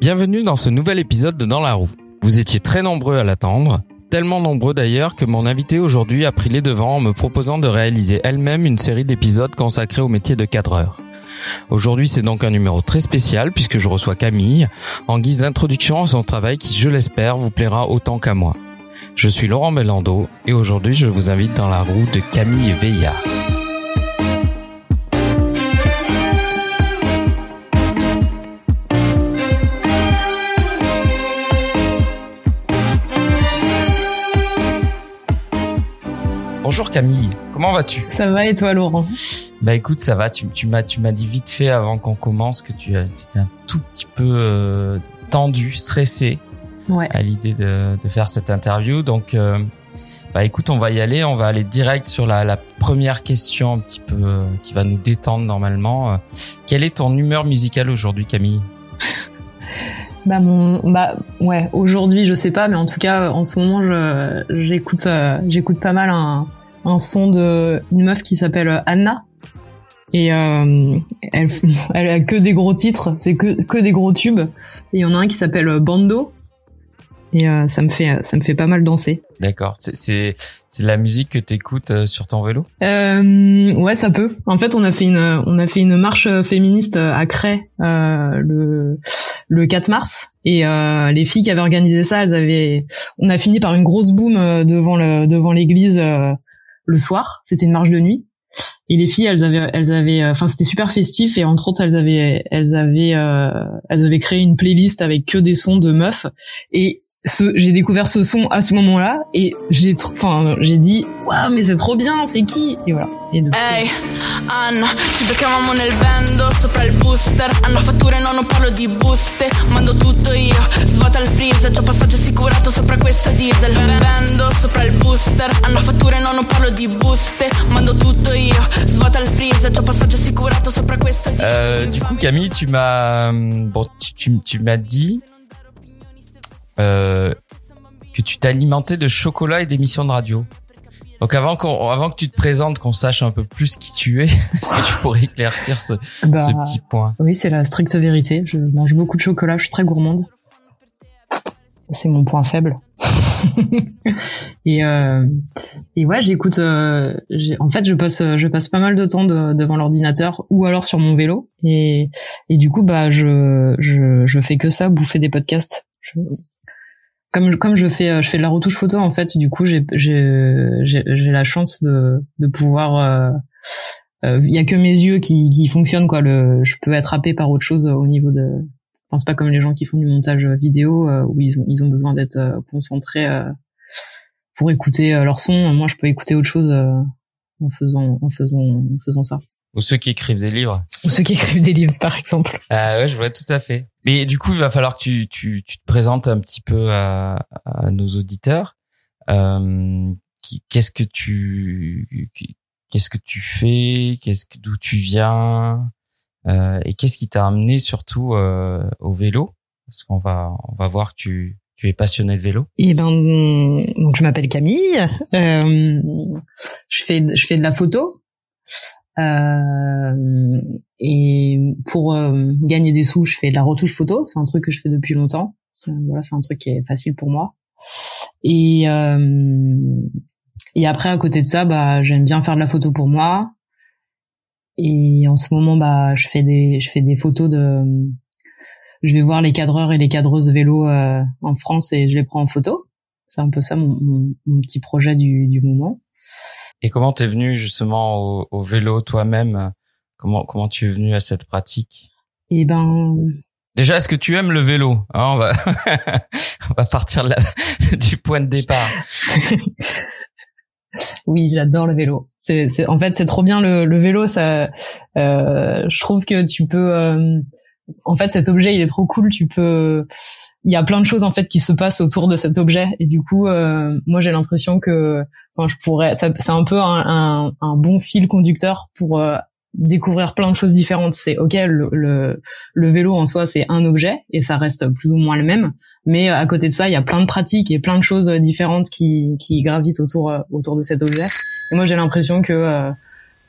Bienvenue dans ce nouvel épisode de Dans la roue. Vous étiez très nombreux à l'attendre, tellement nombreux d'ailleurs que mon invité aujourd'hui a pris les devants en me proposant de réaliser elle-même une série d'épisodes consacrés au métier de cadreur. Aujourd'hui, c'est donc un numéro très spécial puisque je reçois Camille en guise d'introduction à son travail qui, je l'espère, vous plaira autant qu'à moi. Je suis Laurent Belando et aujourd'hui, je vous invite dans la roue de Camille Veillard. Bonjour Camille, comment vas-tu? Ça va et toi Laurent? Bah écoute, ça va. Tu, tu m'as tu m'as dit vite fait avant qu'on commence que tu étais un tout petit peu euh, tendu, stressé ouais. à l'idée de, de faire cette interview. Donc euh, bah écoute, on va y aller. On va aller direct sur la, la première question un petit peu euh, qui va nous détendre normalement. Euh, quelle est ton humeur musicale aujourd'hui, Camille? Bah mon bah ouais aujourd'hui je sais pas mais en tout cas en ce moment je j'écoute j'écoute pas mal un un son de une meuf qui s'appelle Anna et euh, elle elle a que des gros titres, c'est que que des gros tubes. Et il y en a un qui s'appelle Bando et euh, ça me fait ça me fait pas mal danser. D'accord, c'est c'est c'est la musique que t'écoutes euh, sur ton vélo? Euh, Ouais, ça peut. En fait, on a fait une on a fait une marche féministe à Cray euh, le le 4 mars et euh, les filles qui avaient organisé ça, elles avaient on a fini par une grosse boum devant le devant l'église le soir. C'était une marche de nuit. Et les filles, elles avaient, elles avaient, enfin c'était super festif et entre autres elles avaient, elles avaient, euh, elles avaient créé une playlist avec que des sons de meufs et j'ai découvert ce son à ce moment-là et j'ai, enfin, j'ai dit, waouh, mais c'est trop bien, c'est qui? Et voilà. Et donc, Ehi, Anna, ci beccavamo nel bando sopra il booster. Hanno fatture, no, non parlo di buste. Mando tutto io, svuota il freezer. C'ho passaggio assicurato sopra questa diesel. Bando sopra il booster. Hanno fatture, no, non parlo di buste. Mando tutto io, svuota il freezer. C'ho passaggio assicurato sopra questa diesel. Euh, du coup, Camille, tu m'as, bon, tu, tu, tu m'as dit euh, que tu t'alimentais de chocolat et d'émissions de radio. Donc avant qu'on, avant que tu te présentes, qu'on sache un peu plus qui tu es, est-ce que tu pourrais éclaircir ce, bah, ce petit point? Oui, c'est la stricte vérité. Je mange beaucoup de chocolat, je suis très gourmande. C'est mon point faible. et euh, et ouais, j'écoute. Euh, en fait, je passe je passe pas mal de temps de, devant l'ordinateur ou alors sur mon vélo. Et et du coup, bah je je je fais que ça, bouffer des podcasts. Je, comme comme je fais je fais de la retouche photo en fait du coup j'ai j'ai j'ai la chance de de pouvoir il euh, y a que mes yeux qui qui fonctionnent quoi. Le je peux être happé par autre chose au niveau de enfin c'est pas comme les gens qui font du montage vidéo euh, où ils ont ils ont besoin d'être euh, concentrés pour écouter leur son. Moi je peux écouter autre chose en faisant en faisant en faisant ça. Ou ceux qui écrivent des livres. Ou ceux qui écrivent des livres par exemple. Ah ouais, je vois tout à fait. Mais du coup, il va falloir que tu tu, tu te présentes un petit peu à, à nos auditeurs. Euh, qu'est-ce que tu qu'est-ce que tu fais? Qu'est-ce que d'où tu viens? Euh, Et qu'est-ce qui t'a amené surtout euh, au vélo? Parce qu'on va on va voir que tu tu es passionné de vélo? Eh ben, donc je m'appelle Camille. Euh, je fais je fais de la photo. Euh, et pour euh, gagner des sous, je fais de la retouche photo. C'est un truc que je fais depuis longtemps. Voilà, c'est un truc qui est facile pour moi. Et euh, et après à côté de ça, bah j'aime bien faire de la photo pour moi. Et en ce moment, bah je fais des je fais des photos de je vais voir les cadreurs et les cadreuses vélo euh, en France et je les prends en photo. C'est un peu ça mon, mon, mon petit projet du, du moment. Et comment t'es venu justement au, au vélo toi-même? Comment comment tu es venu à cette pratique? Eh ben. Déjà, est-ce que tu aimes le vélo? Hein, On va on va partir de la, du point de départ. oui, j'adore le vélo. C'est c'est en fait c'est trop bien le, le vélo. Ça, euh, je trouve que tu peux. Euh, en fait cet objet il est trop cool tu peux il y a plein de choses en fait qui se passent autour de cet objet. Et du coup euh, moi j'ai l'impression que enfin je pourrais c'est un peu un, bon fil conducteur pour euh, découvrir plein de choses différentes. C'est ok le, vélo en soi c'est un objet et ça reste plus ou moins le même. Mais à côté de ça il y a plein de pratiques et plein de choses différentes qui gravitent autour euh, autour de cet objet. Et moi j'ai l'impression que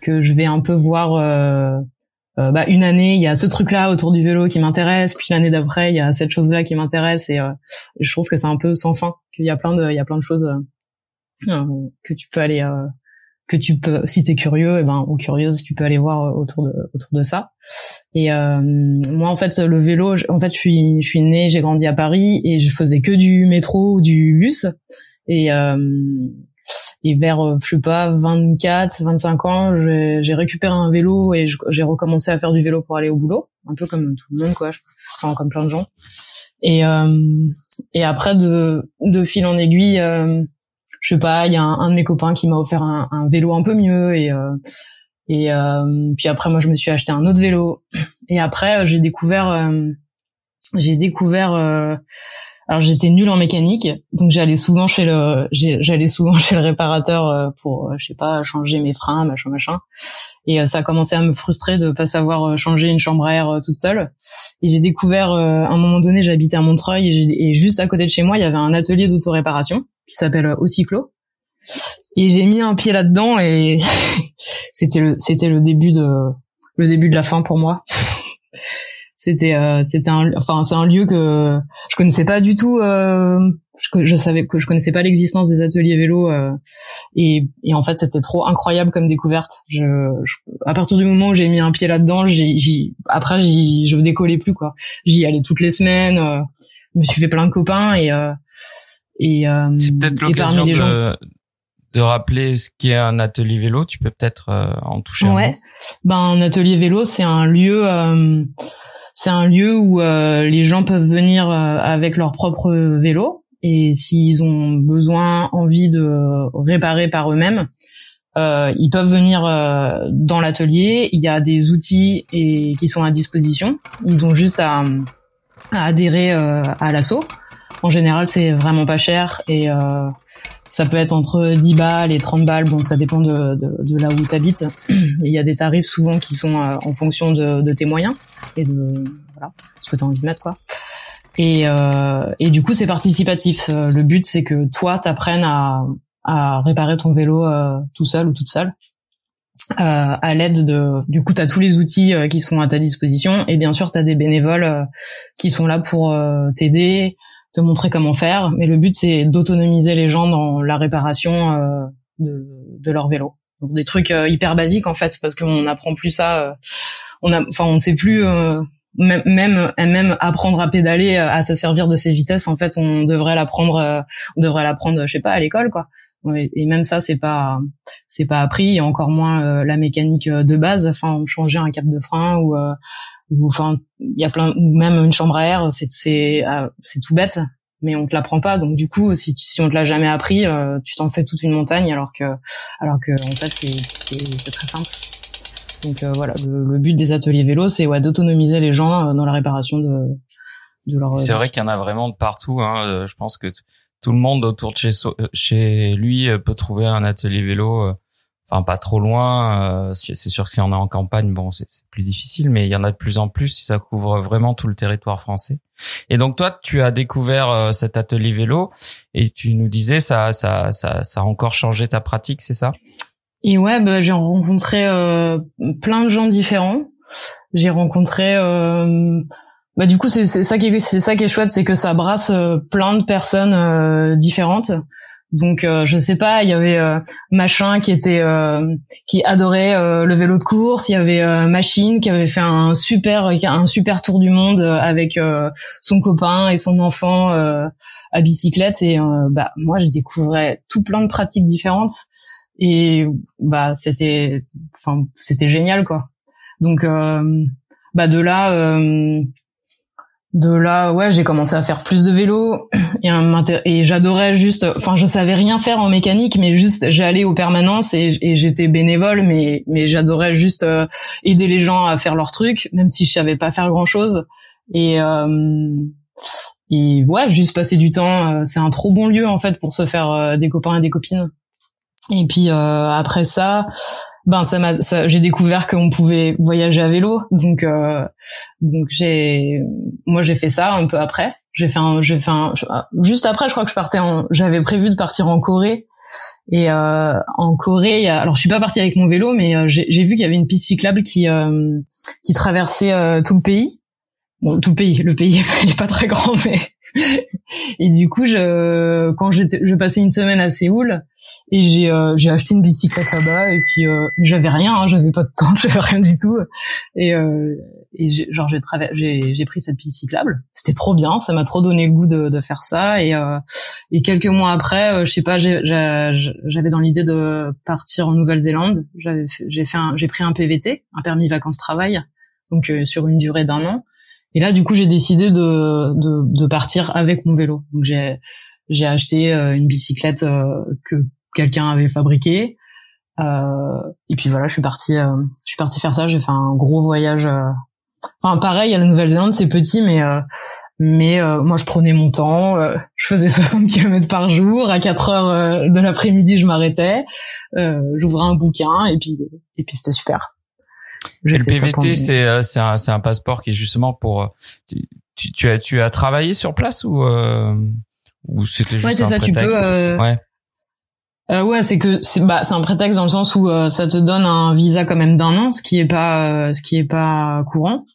que je vais un peu voir bah, une année il y a ce truc là autour du vélo qui m'intéresse puis l'année d'après il y a cette chose là qui m'intéresse et je trouve que c'est un peu sans fin qu'il y a plein de il y a plein de choses que tu peux aller que tu peux, si t'es curieux, et eh ben ou curieuse, tu peux aller voir euh, autour de autour de ça. Et euh, moi, en fait, le vélo, en fait, je suis je suis née, j'ai grandi à Paris et je faisais que du métro ou du bus. Et euh, et vers euh, je sais pas 24, 25 ans, j'ai récupéré un vélo et j'ai recommencé à faire du vélo pour aller au boulot, un peu comme tout le monde quoi, enfin comme plein de gens. Et euh, et après de de fil en aiguille je sais pas, il y a un, de mes copains qui m'a offert un, un, vélo un peu mieux et euh, et euh, puis après moi je me suis acheté un autre vélo. Et après j'ai découvert euh, j'ai découvert alors j'étais nulle en mécanique, donc j'allais souvent chez le j'allais souvent chez le réparateur pour je sais pas changer mes freins, machin machin. Et ça a commencé à me frustrer de pas savoir changer une chambre à air toute seule. Et j'ai découvert à un moment donné, j'habitais à Montreuil et, juste à côté de chez moi, il y avait un atelier d'autoréparation qui s'appelle Ocyclo. Et j'ai mis un pied là-dedans et c'était le c'était le début de le début de la fin pour moi. C'était euh, c'était un enfin c'est un lieu que je connaissais pas du tout euh, je, je, savais que je connaissais pas l'existence des ateliers vélo euh, et, et en fait c'était trop incroyable comme découverte je, à partir du moment où j'ai mis un pied là-dedans j'y après j'y je décollais plus quoi j'y allais toutes les semaines euh, je me suis fait plein de copains et euh, et, euh, c'est peut-être l'occasion de, de rappeler ce qu'est un atelier vélo. Tu peux peut-être euh, en toucher un ouais. Ben un atelier vélo, c'est un lieu, euh, c'est un lieu où euh, les gens peuvent venir avec leur propre vélo et s'ils ont besoin, envie de réparer par eux-mêmes, euh, ils peuvent venir euh, dans l'atelier. Il y a des outils et qui sont à disposition. Ils ont juste à, à adhérer euh, à l'assaut. En général, c'est vraiment pas cher et euh, ça peut être entre 10 balles et 30 balles. Bon, ça dépend de, de, de là où tu habites. Il y a des tarifs souvent qui sont euh, en fonction de, de, tes moyens et de voilà, ce que tu as envie de mettre quoi. Et, euh, et du coup, c'est participatif. Euh, le but, c'est que toi, t'apprennes à, à réparer ton vélo euh, tout seul ou toute seule. Euh, à l'aide de du coup tu as tous les outils qui sont à ta disposition et bien sûr tu as des bénévoles qui sont là pour t'aider te montrer comment faire. Mais le but, c'est d'autonomiser les gens dans la réparation euh, de, de, leur vélo. Donc, des trucs euh, hyper basiques en fait, parce qu'on n'apprend plus ça. Euh, on a, enfin, on sait plus. même même même apprendre à pédaler à se servir de ses vitesses en fait on devrait l'apprendre on devrait l'apprendre je sais pas à l'école quoi et même ça c'est pas c'est pas appris et encore moins la mécanique de base enfin changer un cap de frein ou ou enfin il y a plein ou même une chambre à air c'est c'est euh, c'est tout bête mais on te l'apprend pas. Donc du coup si si on te l'a jamais appris euh, tu t'en fais toute une montagne alors que alors que en fait c'est c'est très simple. Donc euh, voilà le, but des ateliers vélo c'est ouais d'autonomiser les gens dans la réparation de de leur c'est vrai qu'il y en a vraiment de partout hein je pense que tout le monde autour de chez chez lui peut trouver un atelier vélo enfin pas trop loin. Euh, c'est sûr que si on est en campagne, bon, c'est plus difficile, mais il y en a de plus en plus si ça couvre vraiment tout le territoire français. Et donc toi, tu as découvert euh, cet atelier vélo et tu nous disais ça, ça, ça, ça a encore changé ta pratique, c'est ça? Et ouais, bah, j'ai rencontré euh, plein de gens différents. J'ai rencontré bah du coup c'est ça qui est c'est ça qui est chouette c'est que ça brasse plein de personnes différentes donc euh, je sais pas, il y avait euh, machin qui était euh, qui adorait euh, le vélo de course, il y avait machine qui avait fait un super un super tour du monde avec son copain et son enfant à bicyclette. Et bah moi je découvrais tout plein de pratiques différentes. Et bah c'était enfin c'était génial quoi. Donc bah de là de là ouais j'ai commencé à faire plus de vélo et, j'adorais juste enfin je savais rien faire en mécanique mais juste j'allais aux permanences et, j'étais bénévole mais j'adorais juste euh, aider les gens à faire leurs trucs même si je savais pas faire grand chose et euh, et ouais juste passer du temps euh, c'est un trop bon lieu en fait pour se faire des copains et des copines. Et puis après ça ben ça m'a j'ai découvert qu'on pouvait voyager à vélo. Donc euh, donc j'ai moi j'ai fait ça un peu après. J'ai fait un j'ai fait un juste après je crois que je partais en j'avais prévu de partir en Corée. Et euh, en Corée, alors je suis pas partie avec mon vélo, mais euh, j'ai vu qu'il y avait une piste cyclable qui euh, qui traversait tout le pays. Bon, tout le pays, le pays est pas très grand, mais et du coup, je quand je, passais une semaine à Séoul et j'ai j'ai acheté une bicyclette là-bas et puis j'avais rien, hein, j'avais pas de temps, j'avais rien du tout. Et et genre j'ai pris cette piste c'était trop bien ça m'a trop donné le goût de, de faire ça. Et euh, et quelques mois après euh, je sais pas j'avais dans l'idée de partir en Nouvelle-Zélande. J'ai j'ai pris un PVT un permis vacances travail donc euh, sur une durée d'un an et là du coup j'ai décidé de, de de partir avec mon vélo donc j'ai j'ai acheté euh, une bicyclette que quelqu'un avait fabriquée et puis voilà je suis partie je suis partie faire ça j'ai fait un gros voyage Enfin, pareil, à la Nouvelle-Zélande, c'est petit, mais euh, mais euh, moi, je prenais mon temps. Euh, je faisais 60 km par jour. À 4 heures de l'après-midi, je m'arrêtais. J'ouvrais un bouquin et puis et puis c'était super. Le PVT, c'est c'est un un passeport qui est justement pour tu, tu, as tu as travaillé sur place ou ou c'était juste ouais, c'est ça, Tu peux, ouais. Euh, ouais, c'est que c'est bah c'est un prétexte dans le sens où euh, ça te donne un visa quand même d'un an, ce qui est pas euh, ce qui est pas courant,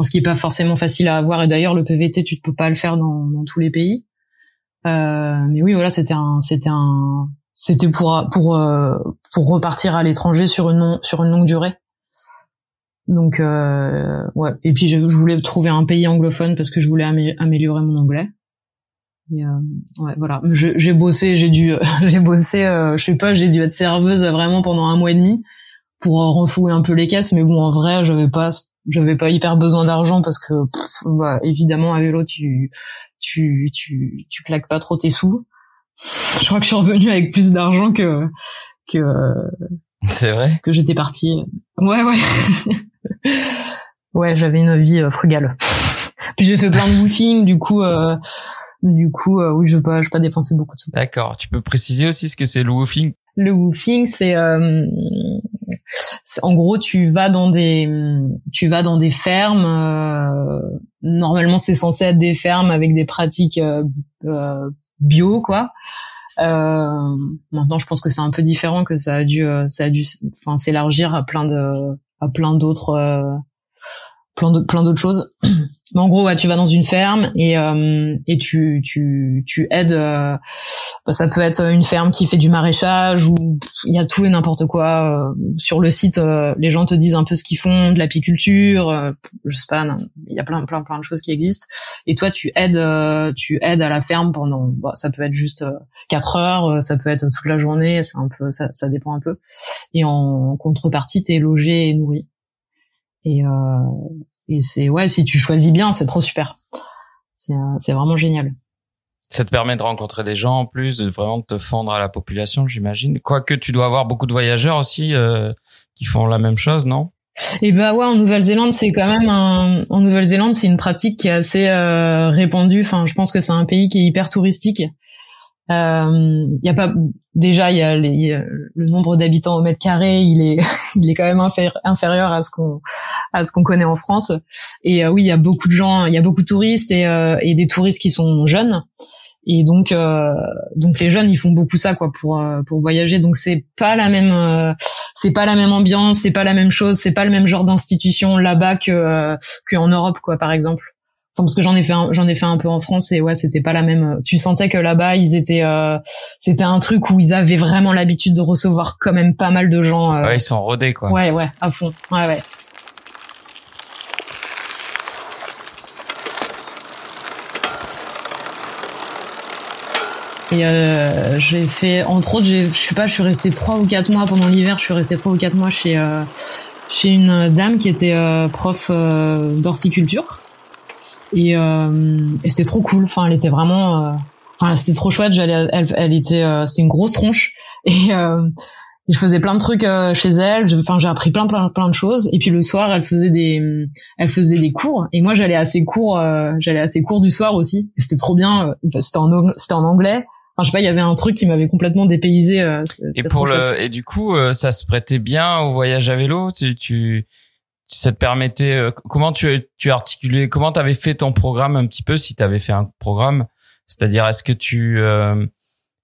ce qui est pas forcément facile à avoir. Et d'ailleurs, le PVT, tu ne peux pas le faire dans, dans tous les pays. Euh, mais oui, voilà, c'était un c'était un c'était pour pour pour repartir à l'étranger sur une sur une longue durée. Donc ouais. Et puis je, je voulais trouver un pays anglophone parce que je voulais améliorer mon anglais. Et, euh, ouais, voilà. J'ai bossé, j'ai dû, j'ai bossé, euh, je sais pas, j'ai dû être serveuse vraiment pendant un mois et demi pour euh, renflouer un peu les caisses. Mais bon, en vrai, j'avais pas, j'avais pas hyper besoin d'argent parce que, bah, évidemment, à vélo, tu, tu, tu, tu claques pas trop tes sous. Je crois que je suis revenue avec plus d'argent que, que. C'est vrai? Que j'étais partie. Ouais, ouais. ouais, j'avais une vie frugale. Puis j'ai fait plein de woofing, du coup. Euh, du coup, euh, oui, je peux, je pas dépenser beaucoup de sous. D'accord. Tu peux préciser aussi ce que c'est le woofing? Le woofing, c'est euh, en gros, tu vas dans des, tu vas dans des fermes. Euh, normalement, c'est censé être des fermes avec des pratiques euh, euh bio, quoi. Euh, maintenant, je pense que c'est un peu différent, que ça a dû, ça a dû, enfin, s'élargir à plein de, à plein d'autres, plein de, plein d'autres choses. Mais en gros, ouais, tu vas dans une ferme et euh, et tu tu tu aides. Euh, bah, ça peut être une ferme qui fait du maraîchage ou il y a tout et n'importe quoi. Euh, sur le site, les gens te disent un peu ce qu'ils font, de l'apiculture, je sais pas, il y a plein plein plein de choses qui existent. Et toi, tu aides tu aides à la ferme pendant. Bah, ça peut être juste quatre heures, ça peut être toute la journée. C'est un peu ça, ça dépend un peu. Et en contrepartie, t'es logé et nourri. Et et c'est ouais, si tu choisis bien, c'est trop super. C'est euh, c'est vraiment génial. Ça te permet de rencontrer des gens en plus, de vraiment te fendre à la population, j'imagine. Quoique tu dois avoir beaucoup de voyageurs aussi euh, qui font la même chose, non? Et bah ouais, en Nouvelle-Zélande, c'est quand même un... en Nouvelle-Zélande, c'est une pratique qui est assez euh, répandue. Enfin, je pense que c'est un pays qui est hyper touristique. Il euh, y a pas déjà il y a, le nombre d'habitants au mètre carré il est il est quand même inférieur à ce qu'on à ce qu'on connaît en France. Et euh, oui il y a beaucoup de gens il y a beaucoup de touristes et, euh, et des touristes qui sont jeunes et donc donc les jeunes ils font beaucoup ça quoi pour pour voyager. Donc c'est pas la même c'est pas la même ambiance c'est pas la même chose c'est pas le même genre d'institution là-bas que qu'en Europe quoi par exemple. Parce que j'en ai fait j'en ai fait un peu en France et ouais c'était pas la même tu sentais que là-bas ils étaient euh, c'était un truc où ils avaient vraiment l'habitude de recevoir quand même pas mal de gens euh. ouais ils sont rodés quoi. Ouais ouais à fond. Ouais ouais Et euh, j'ai fait, entre autres, je sais pas, je suis restée trois ou quatre mois pendant l'hiver. Je suis restée trois ou quatre mois chez euh, chez une dame qui était euh, prof d'horticulture et, euh, et c'était trop cool. Enfin, elle était vraiment, euh, enfin, c'était trop chouette. J'allais, elle, elle était, euh, c'était une grosse tronche et, euh, je faisais plein de trucs chez elle. Enfin, j'ai appris plein, plein, plein de choses. Et puis le soir, elle faisait des, elle faisait des cours. Et moi, j'allais à ses cours, j'allais à ses cours du soir aussi. C'était trop bien. C'était en, c'était en anglais. Enfin, je sais pas, il y avait un truc qui m'avais complètement dépaysé. et pour le, et du coup, ça se prêtait bien au voyage à vélo? Tu, tu ça te permettait euh, comment tu tu articulé comment tu avais fait ton programme un petit peu si tu avais fait un programme? C'est-à-dire est-ce que tu euh,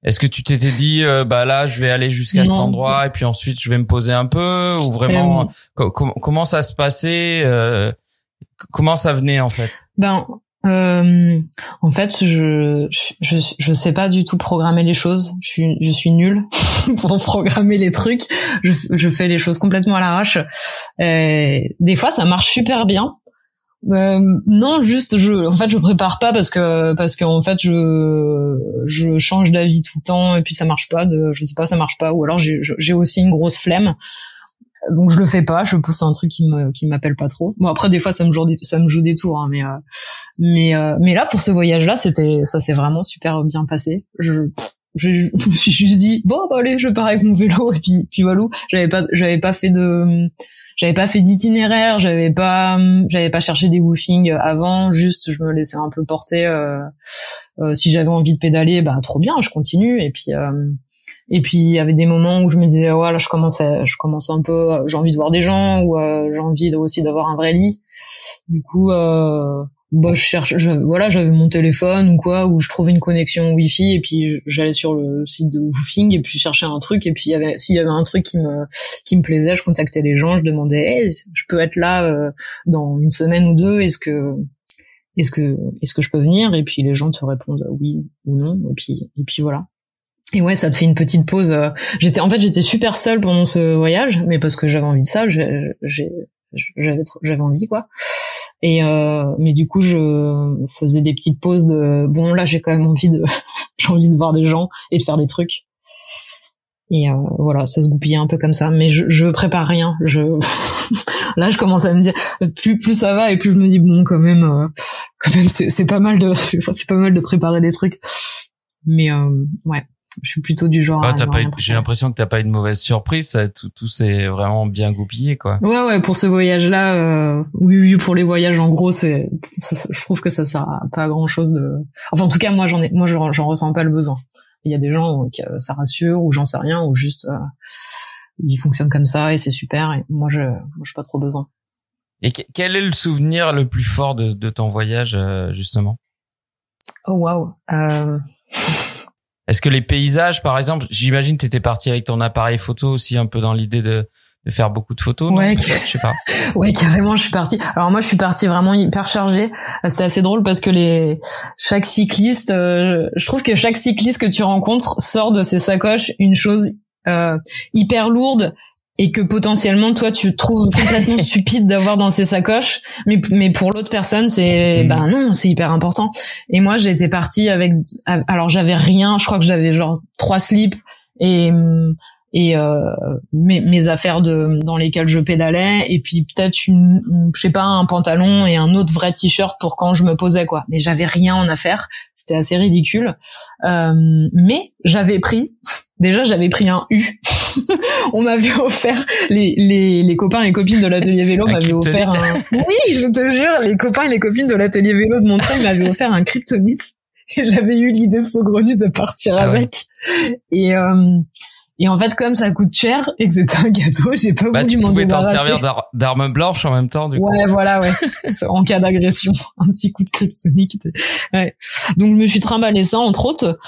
Est-ce que tu t'étais dit, euh, bah là, je vais aller jusqu'à cet endroit et puis ensuite je vais me poser un peu ou vraiment euh, comment ça se passait euh, Comment ça venait en fait? Ben, euh, en fait, je, je je sais pas du tout programmer les choses. Je suis je suis nulle pour programmer les trucs. Je, je fais les choses complètement à l'arrache. Des fois, ça marche super bien. Euh, non, juste je en fait je prépare pas parce que parce qu'en fait je je change d'avis tout le temps et puis ça marche pas de je sais pas ça marche pas ou alors j'ai aussi une grosse flemme donc je le fais pas je pousse un truc qui me qui m'appelle pas trop. Bon après des fois ça me joue des, ça me joue des tours hein, mais euh, mais euh, mais là pour ce voyage là c'était ça s'est vraiment super bien passé. Je je, me suis juste dit bon bah, allez je pars avec mon vélo et puis puis voilà. J'avais pas j'avais pas fait de j'avais pas fait d'itinéraire, j'avais pas j'avais pas cherché des woofings avant, juste je me laissais un peu porter euh, euh, si j'avais envie de pédaler, bah trop bien, je continue. Et puis euh, et puis il y avait des moments où je me disais ouais là je commence à, je commence un peu j'ai envie de voir des gens ou j'ai envie aussi d'avoir un vrai lit. Du coup bah je cherche je, voilà j'avais mon téléphone ou quoi où je trouvais une connexion wifi et puis j'allais sur le site de Woofing et puis cherchais un truc. Et puis y avait s'il y avait un truc qui me qui me plaisait je contactais les gens je demandais hey, je peux être là euh, dans une semaine ou deux? Est-ce que est-ce que est-ce que je peux venir? Et puis les gens te répondent oui ou non. Et puis et puis voilà et ouais, ça te fait une petite pause. Euh, j'étais, en fait, j'étais super seule pendant ce voyage, mais parce que j'avais envie de ça, j'avais, j'avais envie quoi. Et euh, mais du coup, je faisais des petites pauses de bon là, j'ai quand même envie de j'ai envie de voir des gens et de faire des trucs. Et euh, voilà, ça se goupillait un peu comme ça. Mais je, je prépare rien. Je là, je commence à me dire plus plus ça va et plus je me dis bon quand même euh, quand même c'est pas mal de c'est pas mal de préparer des trucs. Mais euh, ouais je suis plutôt du genre. Ah, j'ai l'impression que t'as pas une mauvaise surprise. Ça, tout, tout s'est vraiment bien goupillé, quoi. Ouais, ouais. Pour ce voyage-là, euh, oui, oui, pour les voyages, en gros, c'est, je trouve que ça sert à pas grand chose de. Enfin, en tout cas, moi, j'en ai, moi, j'en ressens pas le besoin. Il y a des gens qui euh, ça rassure ou j'en sais rien ou juste euh, ils fonctionnent comme ça et c'est super. Et moi, je, moi, j'ai pas trop besoin. Et quel est le souvenir le plus fort de, de ton voyage, euh, justement? Oh waouh. Est-ce que les paysages, par exemple, j'imagine tu étais parti avec ton appareil photo aussi un peu dans l'idée de, de faire beaucoup de photos. Ouais, je sais pas. ouais, carrément, je suis partie. Alors moi, je suis partie vraiment hyper chargée. C'était assez drôle parce que les chaque cycliste, euh, je trouve que chaque cycliste que tu rencontres sort de ses sacoches une chose euh, hyper lourde et que potentiellement toi tu trouves complètement stupide d'avoir dans ses sacoches. Mais mais pour l'autre personne c'est mm. ben non c'est hyper important. Et moi j'étais partie avec alors j'avais rien. Je crois que j'avais genre trois slips. Et et euh, mes, mes affaires de dans lesquelles je pédalais. Et puis peut-être une je sais pas un pantalon et un autre vrai t-shirt pour quand je me posais quoi. Mais j'avais rien en affaires c'était assez ridicule. Euh, mais j'avais pris déjà j'avais pris un U. On m'avait offert les, les, les copains et copines de l'atelier vélo m'avaient offert un oui je te jure les copains et les copines de l'atelier vélo de Montreuil m'avaient offert un kryptonite. Et j'avais eu l'idée saugrenue de partir ah avec. Et euh, et en fait, comme ça coûte cher et que c'était un gâteau, j'ai pas bah, voulu m'en débarrasser. Tu pouvais t'en servir d'arme blanche en même temps, du coup. Ouais, voilà, ouais. en cas d'agression, un petit coup de kryptonique. Ouais. Donc je me suis trimballé ça entre autres.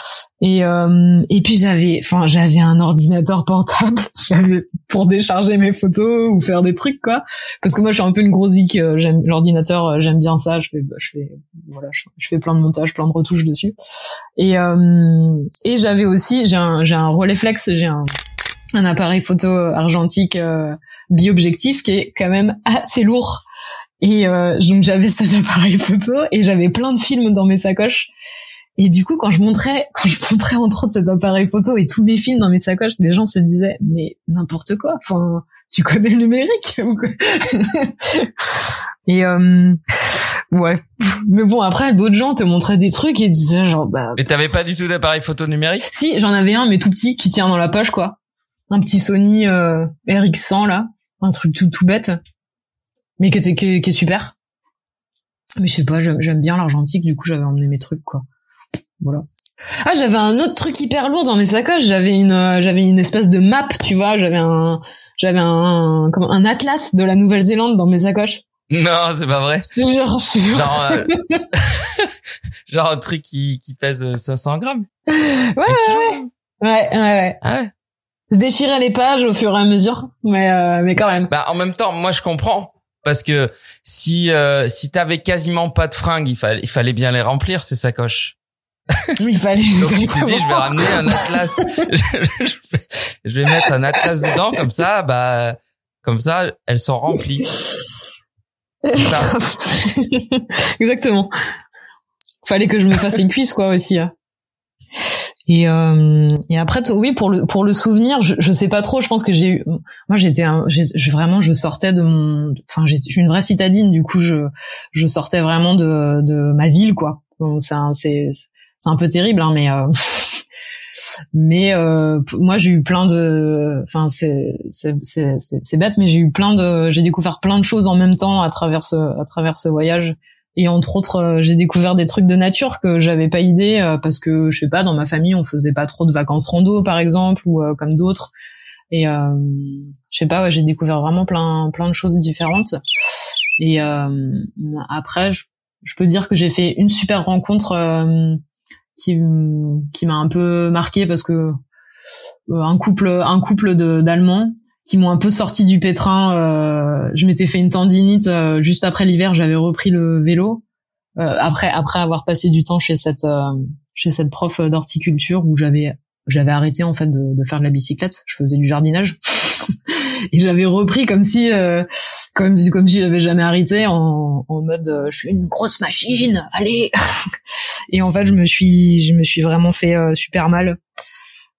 Et euh, et puis j'avais, enfin j'avais un ordinateur portable. J'avais pour décharger mes photos ou faire des trucs quoi. Parce que moi je suis un peu une grosse euh, J'aime l'ordinateur, euh, j'aime bien ça. Je fais, je fais, voilà, je, fais plein de montages, plein de retouches dessus. Et euh, et j'avais aussi, j'ai un j'ai un Rolleiflex, j'ai un un, appareil photo argentique euh, biobjectif qui est quand même assez lourd. Et euh, donc j'avais cet appareil photo et j'avais plein de films dans mes sacoches. Et du coup, quand je montrais, quand je montrais entre autres cet appareil photo et tous mes films dans mes sacoches, les gens se disaient mais n'importe quoi. Enfin, tu connais le numérique Et euh, ouais. Mais bon, après, d'autres gens te montraient des trucs et disaient genre bah. Mais t'avais pas du tout d'appareil photo numérique? Si, j'en avais un, mais tout petit, qui tient dans la poche, quoi. Un petit Sony euh, RX100 là, un truc tout tout bête, mais qui, était, qui, est super. Mais je sais pas, j'aime bien l'argentique, du coup j'avais emmené mes trucs quoi. Voilà. Ah, j'avais un autre truc hyper lourd dans mes sacoches. J'avais une, euh, j'avais une espèce de map, tu vois. J'avais un, j'avais un, un, un atlas de la Nouvelle-Zélande dans mes sacoches. Non, c'est pas vrai. Je te jure, Genre, euh, Genre un truc qui, qui pèse 500 grammes. Ouais, ouais, ouais, ouais, ouais. Ah ouais. Je déchirais les pages au fur et à mesure, mais euh, mais quand même. Bah en même temps, moi je comprends parce que si euh, si t'avais quasiment pas de fringues, il fallait il fallait bien les remplir ces sacoches. Il fallait. Donc tu t'es dit je vais ramener un atlas, je, je vais mettre un atlas dedans comme ça, bah comme ça elles sont remplies. C'est ça. Exactement. Fallait que je me fasse les cuisses quoi aussi. hein. Et euh, et après oui pour le pour le souvenir, je, je sais pas trop. Je pense que j'ai eu moi j'étais vraiment je sortais de mon enfin je suis une vraie citadine du coup je je sortais vraiment de de ma ville quoi. Bon, c'est c'est c'est un peu terrible hein mais euh, mais euh, moi j'ai eu plein de enfin c'est c'est c'est- c'est bête mais j'ai eu plein de j'ai découvert plein de choses en même temps à travers ce à travers ce voyage et entre autres euh, j'ai découvert des trucs de nature que j'avais pas idée euh, parce que je sais pas dans ma famille on faisait pas trop de vacances rando par exemple ou euh, comme d'autres. Et euh, je sais pas ouais, j'ai découvert vraiment plein plein de choses différentes. Et euh, après je, je peux dire que j'ai fait une super rencontre euh, qui qui m'a un peu marqué parce que un couple un couple d'allemands qui m'ont un peu sorti du pétrin euh, je m'étais fait une tendinite euh, juste après l'hiver j'avais repris le vélo. Euh, après après avoir passé du temps chez cette chez cette prof d'horticulture où j'avais j'avais arrêté en fait de, de faire de la bicyclette je faisais du jardinage. Et j'avais repris comme si euh, comme comme si j'avais jamais arrêté en, en mode euh, je suis une grosse machine allez. Et en fait je me suis je me suis vraiment fait euh, super mal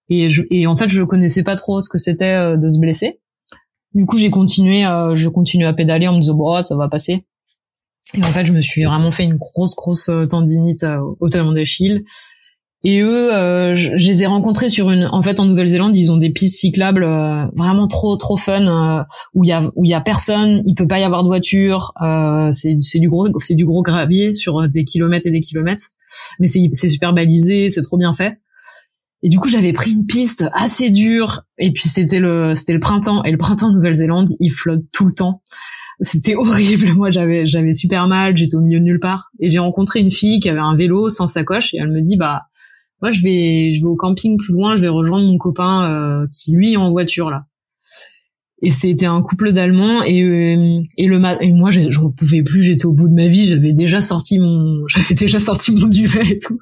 et je, et en fait je connaissais pas trop ce que c'était euh, de se blesser. Du coup j'ai continué euh, je continue à pédaler en me disant bon ça va passer. Et en fait je me suis vraiment fait une grosse grosse euh, tendinite euh, au talon d'Achille. Et eux euh, je, je les ai rencontrés sur une en fait en Nouvelle-Zélande ils ont des pistes cyclables euh, vraiment trop trop fun où il y a où il y a personne il peut pas y avoir de voiture c'est c'est du gros c'est du gros gravier sur des kilomètres et des kilomètres. Mais c'est c'est super balisé c'est trop bien fait et du coup, j'avais pris une piste assez dure. Et puis c'était le c'était le printemps. Et le printemps en Nouvelle-Zélande, il flotte tout le temps. C'était horrible. Moi, j'avais j'avais super mal. J'étais au milieu de nulle part. Et j'ai rencontré une fille qui avait un vélo sans sacoche. Et elle me dit bah moi je vais je vais au camping plus loin. Je vais rejoindre mon copain euh, qui lui est en voiture là. Et c'était un couple d'Allemands et euh, et le et moi je- j'en pouvais plus. J'étais au bout de ma vie. J'avais déjà sorti mon j'avais déjà sorti mon duvet et tout.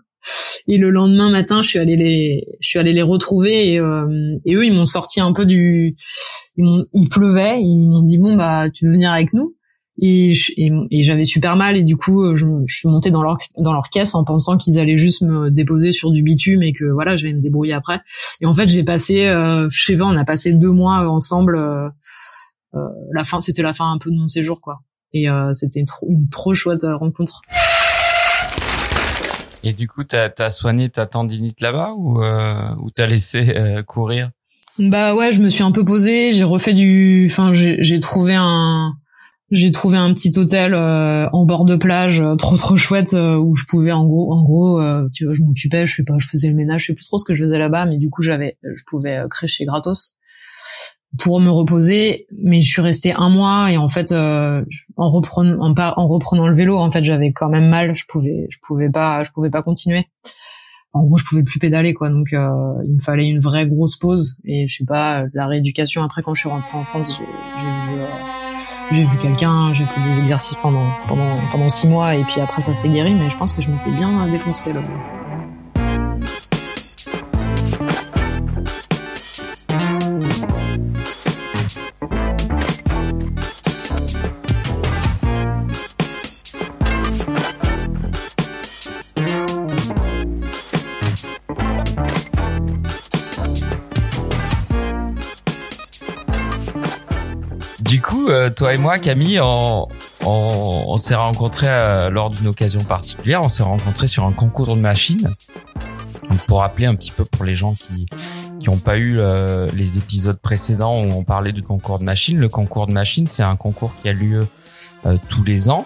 Et le lendemain matin, je suis allée les, je suis allée les retrouver et, euh, et eux, ils m'ont sorti un peu du, ils il pleuvait, ils m'ont dit bon bah tu veux venir avec nous? Et et, et j'avais super mal et du coup euh, je, je suis montée dans leur dans leur caisse en pensant qu'ils allaient juste me déposer sur du bitume et que voilà je vais me débrouiller après. Et en fait j'ai passé, euh, je sais pas, on a passé deux mois ensemble. euh, euh, la fin, c'était la fin un peu de mon séjour quoi. Et euh, c'était une trop, une trop chouette rencontre. Et du coup, t'as as soigné ta tendinite là-bas ou euh, ou t'as laissé euh, courir? Bah ouais, je me suis un peu posée, j'ai refait du, enfin j'ai trouvé un, j'ai trouvé un petit hôtel euh, en bord de plage, euh, trop trop chouette euh, où je pouvais en gros, en gros, euh, tu vois, je m'occupais, je sais pas, je faisais le ménage, je sais plus trop ce que je faisais là-bas, mais du coup j'avais, je pouvais crécher gratos pour me reposer, mais je suis restée un mois et en fait euh, en reprenant en, pas- en reprenant le vélo, en fait j'avais quand même mal, je pouvais je pouvais pas je pouvais pas continuer. En gros je pouvais plus pédaler quoi. Donc euh, il me fallait une vraie grosse pause et je sais pas la rééducation. Après quand je suis rentrée en France j'ai vu euh, vu quelqu'un j'ai fait des exercices pendant pendant pendant six mois et puis après ça s'est guéri. Mais je pense que je m'étais bien défoncé là toi et moi, Camille, on, on, on s'est rencontrés euh, lors d'une occasion particulière. On s'est rencontrés sur un concours de machines. Donc, pour rappeler un petit peu pour les gens qui qui n'ont pas eu euh, les épisodes précédents où on parlait du concours de machines, le concours de machines, c'est un concours qui a lieu euh, tous les ans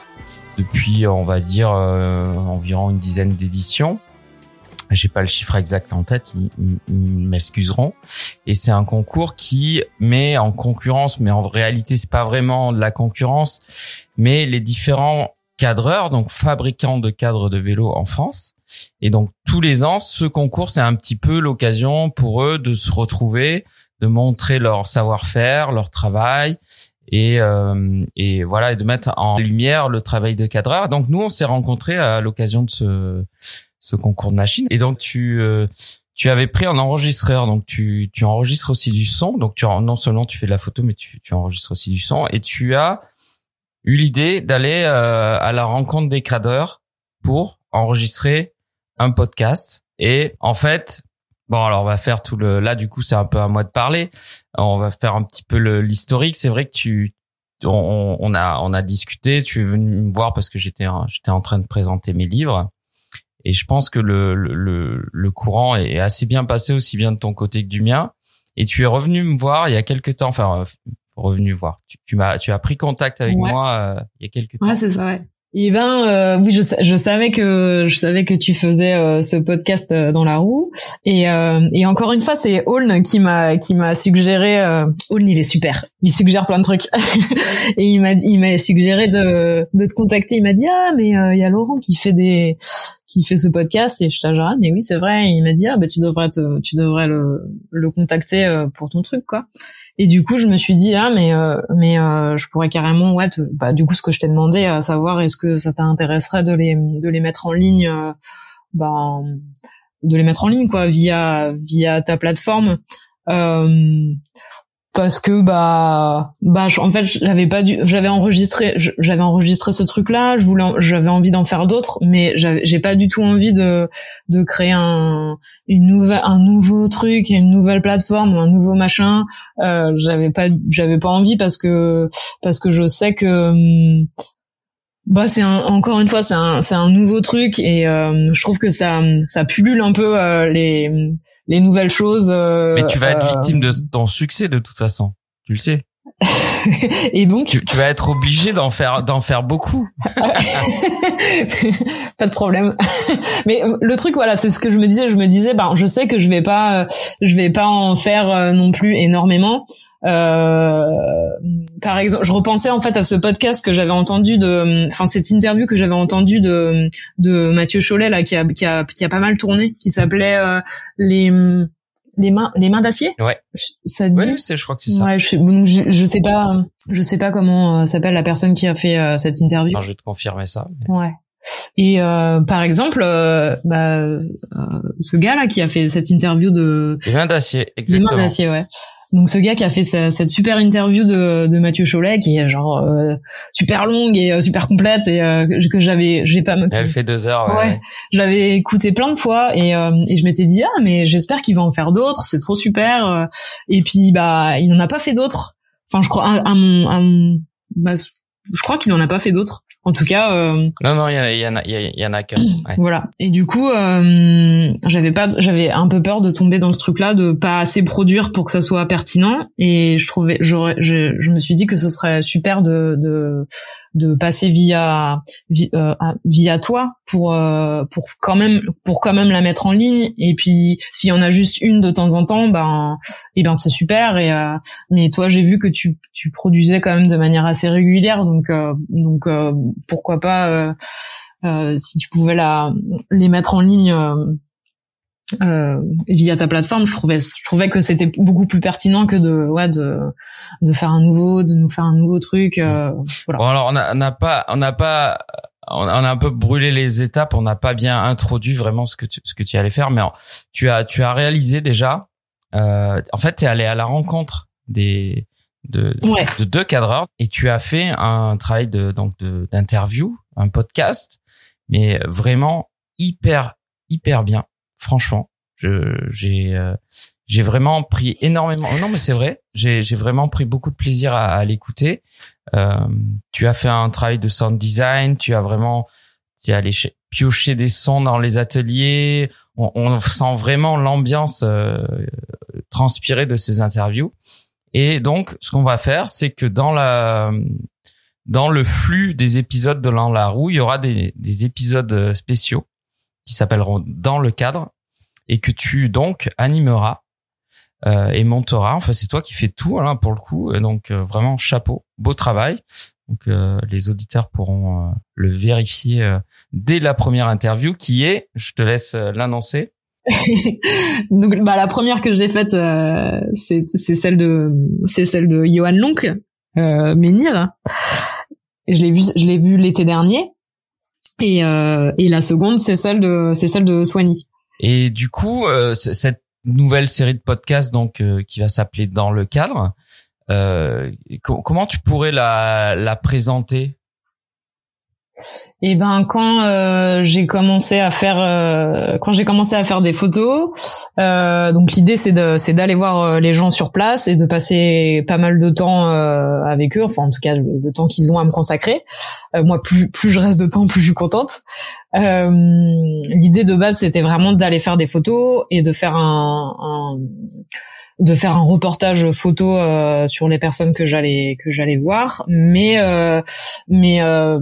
depuis, on va dire, euh, environ une dizaine d'éditions. J'ai pas le chiffre exact en tête, ils, m'excuseront. Et c'est un concours qui met en concurrence, mais en réalité c'est pas vraiment de la concurrence, mais les différents cadreurs, donc fabricants de cadres de vélo en France. Et donc tous les ans, ce concours, c'est un petit peu l'occasion pour eux de se retrouver, de montrer leur savoir-faire, leur travail et, euh, et voilà, et de mettre en lumière le travail de cadreur. Donc nous, on s'est rencontrés à l'occasion de ce, ce concours de machine. Et donc tu euh, tu avais pris un enregistreur, donc tu tu enregistres aussi du son. Donc tu non seulement tu fais de la photo, mais tu tu enregistres aussi du son. Et tu as eu l'idée d'aller euh, à la rencontre des cadreurs pour enregistrer un podcast. Et en fait, Bon, alors on va faire tout le. Là, du coup, c'est un peu à moi de parler. On va faire un petit peu l'historique. C'est vrai que tu, on, on, a, on a discuté. Tu es venu me voir parce que j'étais, j'étais en train de présenter mes livres. Et je pense que le, le, le courant est assez bien passé aussi bien de ton côté que du mien. Et tu es revenu me voir il y a quelques temps. Enfin, revenu voir. Tu, tu m'as, tu as pris contact avec moi euh, il y a quelques temps. Ouais, c'est ça. Ouais. Eh ben euh, oui, je, je, savais que je savais que tu faisais euh, ce podcast euh, dans la roue et, et encore une fois c'est Oln qui m'a qui m'a suggéré Oln il est super, il suggère plein de trucs et il m'a il m'a suggéré de de te contacter, il m'a dit ah mais il y a Laurent qui fait des qui fait ce podcast et je t'ai ah, mais oui c'est vrai, il m'a dit ah bah tu devrais te, tu devrais le le contacter pour ton truc quoi. Et du coup, je me suis dit ah mais euh, mais euh, je pourrais carrément ouais bah du coup ce que je t'ai demandé à savoir est-ce que ça t'intéresserait de les de les mettre en ligne euh, bah de les mettre en ligne quoi via via ta plateforme parce que bah bah en fait j'avais pas dû j'avais enregistré j'avais enregistré ce truc là je voulais j'avais envie d'en faire d'autres mais j'ai pas du tout envie de de créer un une nouvelle un nouveau truc une nouvelle plateforme un nouveau machin. Euh, j'avais pas j'avais pas envie parce que parce que je sais que hum, bah c'est encore une fois c'est un c'est un nouveau truc et euh, je trouve que ça ça pullule un peu euh, les les nouvelles choses. Euh, Mais tu vas être victime euh, de ton succès de toute façon. Tu le sais. et donc tu, vas être obligé d'en faire d'en faire beaucoup. pas de problème. Mais euh, le truc voilà, c'est ce que je me disais, je me disais ben je sais que je vais pas je vais pas en faire non plus énormément. Euh, par exemple, je repensais en fait à ce podcast que j'avais entendu de, enfin cette interview que j'avais entendue de de Mathieu Cholet là qui a qui a qui a pas mal tourné, qui s'appelait euh, les les mains les mains d'acier. Ouais. Ça te ouais, dit? je crois que c'est ça. Ouais, je, je, sais pas je sais pas comment euh, s'appelle la personne qui a fait euh, cette interview. Non, je vais te confirmer ça. Ouais. Et euh, par exemple, bah, ce gars là qui a fait cette interview de les mains d'acier, exactement. Les mains d'acier, ouais. Donc ce gars qui a fait cette super interview de, de Mathieu Cholet, qui est genre euh, super longue et euh, super complète et euh, que j'avais, j'ai pas. Elle fait deux heures. Ouais. ouais. J'avais écouté plein de fois et, et je m'étais dit ah mais j'espère qu'il va en faire d'autres, c'est trop super. Et puis bah il en a pas fait d'autres. Enfin je crois à, mon, bah, je crois qu'il n'en a pas fait d'autres. En tout cas. Euh, non non, il y, en a, il y, en a qu'un. Voilà. Et du coup, euh, j'avais pas, j'avais un peu peur de tomber dans ce truc-là, de pas assez produire pour que ça soit pertinent. Et je trouvais, j'aurais, je, je me suis dit que ce serait super de de, de passer via via, euh, via toi pour euh, pour quand même pour quand même la mettre en ligne. Et puis s'il y en a juste une de temps en temps, ben et eh ben c'est super. Et euh, mais toi, j'ai vu que tu tu produisais quand même de manière assez régulière, donc donc pourquoi pas si tu pouvais la les mettre en ligne euh, via ta plateforme je trouvais je trouvais que c'était beaucoup plus pertinent que de ouais de de faire un nouveau de nous faire un nouveau truc voilà. bon alors on n'a pas on n'a pas on a un peu brûlé les étapes on n'a pas bien introduit vraiment ce que tu, ce que tu allais faire mais tu as tu as réalisé déjà euh, en fait tu es allé à la rencontre des de, de deux cadreurs et tu as fait un travail de donc d'interview, un podcast, mais vraiment hyper hyper bien. Franchement, j'ai euh, j'ai vraiment pris énormément. Non mais c'est vrai, j'ai j'ai vraiment pris beaucoup de plaisir à, à l'écouter. Euh, tu as fait un travail de sound design, tu as vraiment tu es allé piocher des sons dans les ateliers. On, on sent vraiment l'ambiance euh, transpirer de ces interviews. Et donc, ce qu'on va faire, c'est que dans la dans le flux des épisodes de L'An la roue, il y aura des, des épisodes euh, spéciaux qui s'appelleront Dans le cadre et que tu donc animeras euh, et monteras. Enfin, c'est toi qui fais tout hein, pour le coup. donc, euh, vraiment chapeau, beau travail. Donc les auditeurs pourront le vérifier dès la première interview qui est, je te laisse l'annoncer. Donc bah la première que j'ai faite c'est celle de c'est celle de Johan Lonk euh. Je l'ai vu je l'ai vu l'été dernier et et la seconde c'est celle de c'est celle de Soigny. Et du coup cette nouvelle série de podcasts donc qui va s'appeler Dans le cadre euh, comment tu pourrais la présenter? Et ben quand euh, j'ai commencé à faire euh, quand j'ai commencé à faire des photos, euh, donc l'idée c'est de c'est d'aller voir euh, les gens sur place et de passer pas mal de temps euh, avec eux, enfin en tout cas le, temps qu'ils ont à me consacrer. moi plus plus je reste de temps, plus je suis contente. l'idée de base c'était vraiment d'aller faire des photos et de faire un, un de faire un reportage photo euh, sur les personnes que j'allais que j'allais voir. Mais euh, mais euh,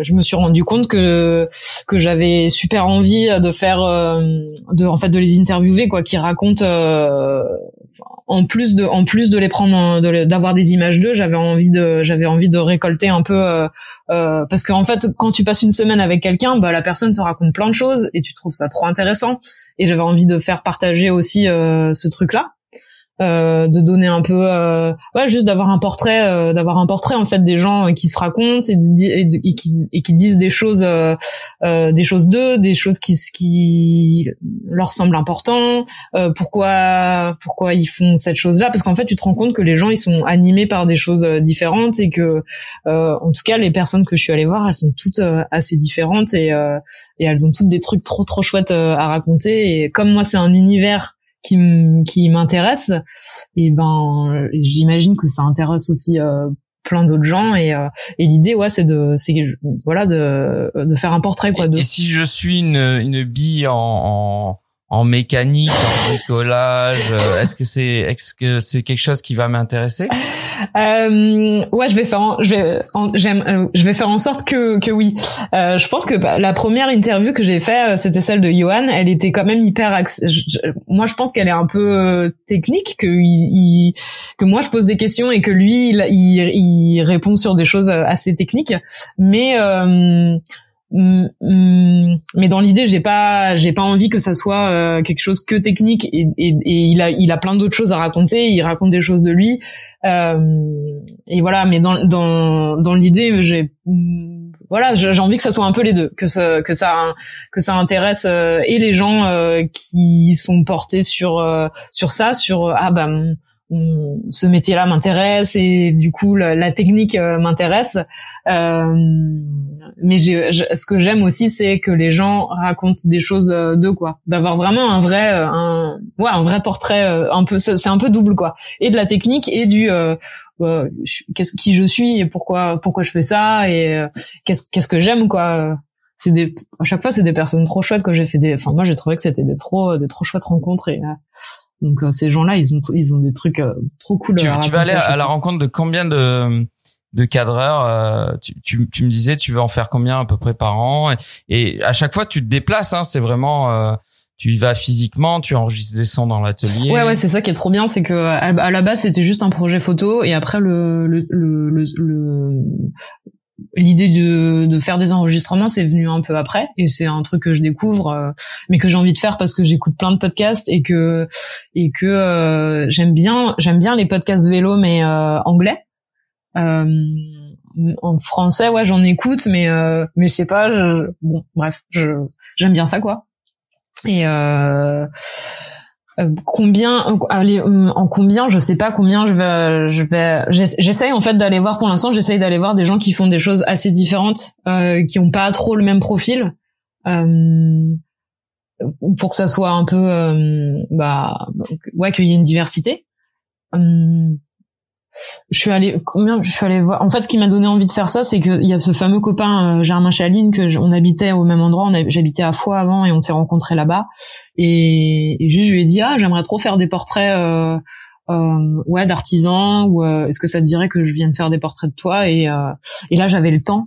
je me suis rendu compte que que j'avais super envie de faire de en fait de les interviewer quoi qui racontent en plus de en plus de les prendre d'avoir des images d'eux j'avais envie de j'avais envie de récolter un peu parce que en fait quand tu passes une semaine avec quelqu'un bah la personne te raconte plein de choses et tu trouves ça trop intéressant. Et j'avais envie de faire partager aussi ce truc là euh, de donner un peu euh, ouais juste d'avoir un portrait euh, d'avoir un portrait en fait des gens qui se racontent et, qui, disent des choses des choses d'eux des choses qui qui leur semblent importantes pourquoi pourquoi ils font cette chose là parce qu'en fait tu te rends compte que les gens ils sont animés par des choses différentes et que en tout cas les personnes que je suis allée voir elles sont toutes assez différentes et et elles ont toutes des trucs trop trop chouettes à raconter. Et comme moi c'est un univers qui qui m'intéresse et ben j'imagine que ça intéresse aussi euh, plein d'autres gens et, euh, et l'idée ouais c'est de c'est voilà de de faire un portrait quoi de et si je suis une une bille en, en en mécanique, en bricolage euh, Est-ce que c'est est-ce que c'est quelque chose qui va m'intéresser? Euh, Ouais, je vais faire en, je vais j'aime euh, je vais faire en sorte que que oui. Euh, je pense que bah, la première interview que j'ai fait euh, c'était celle de Johan, elle était quand même hyper moi je pense qu'elle est un peu technique que il, que moi je pose des questions et que lui il, il, il répond sur des choses assez techniques. Mais mm, mais dans l'idée j'ai pas j'ai pas envie que ça soit euh, quelque chose que technique et, et, et, il a il a plein d'autres choses à raconter il raconte des choses de lui. Euh, et voilà mais dans dans dans l'idée j'ai mm, voilà j'ai envie que ça soit un peu les deux que ça que ça que ça intéresse euh, et les gens qui sont portés sur sur ça sur ah bah ce métier-là m'intéresse et du coup la, technique m'intéresse. Euh, mais j'ai, ce que j'aime aussi, c'est que les gens racontent des choses euh, de quoi, d'avoir vraiment un vrai, euh, un, ouais, un vrai portrait, euh, un peu, c'est un peu double quoi, et de la technique et du euh, qu'est-ce qui je suis et pourquoi, pourquoi je fais ça et qu'est-ce qu'est-ce que j'aime quoi. C'est des, à chaque fois, c'est des personnes trop chouettes que j'ai fait des, enfin moi j'ai trouvé que c'était des trop, des trop chouettes rencontres et donc ces gens-là, ils ont, ils ont des trucs trop cool. Tu, tu vas aller à la rencontre de combien de de cadreur. Euh, tu, tu, tu, me disais, tu veux en faire combien à peu près par an? Et, à chaque fois, tu te déplaces. Hein, c'est vraiment, euh, tu y vas physiquement, tu enregistres des sons dans l'atelier. Ouais, ouais, c'est ça qui est trop bien, c'est que à, la base, c'était juste un projet photo et après le, le, le, le l'idée de, de faire des enregistrements c'est venu un peu après et c'est un truc que je découvre euh, mais que j'ai envie de faire parce que j'écoute plein de podcasts et que et que j'aime bien j'aime bien les podcasts vélo mais anglais euh, en français, ouais, j'en écoute, mais euh, mais je sais pas. Je, bon, bref, je j'aime bien ça, quoi. Et euh, euh combien allez, en combien je sais pas combien je vais je vais j'essaye en fait d'aller voir pour l'instant j'essaye d'aller voir des gens qui font des choses assez différentes euh, qui ont pas trop le même profil euh, pour que ça soit un peu euh, bah ouais qu'il y ait une diversité je suis allée combien je suis allée voir en fait ce qui m'a donné envie de faire ça c'est qu'il y a ce fameux copain euh, Germain Chaline que on habitait au même endroit j'habitais à Foix avant et on s'est rencontrés là-bas. Et, et, juste je lui ai dit ah j'aimerais trop faire des portraits euh, euh, ouais d'artisans ou euh, est-ce que ça te dirait que je vienne faire des portraits de toi? Et euh, et là j'avais le temps.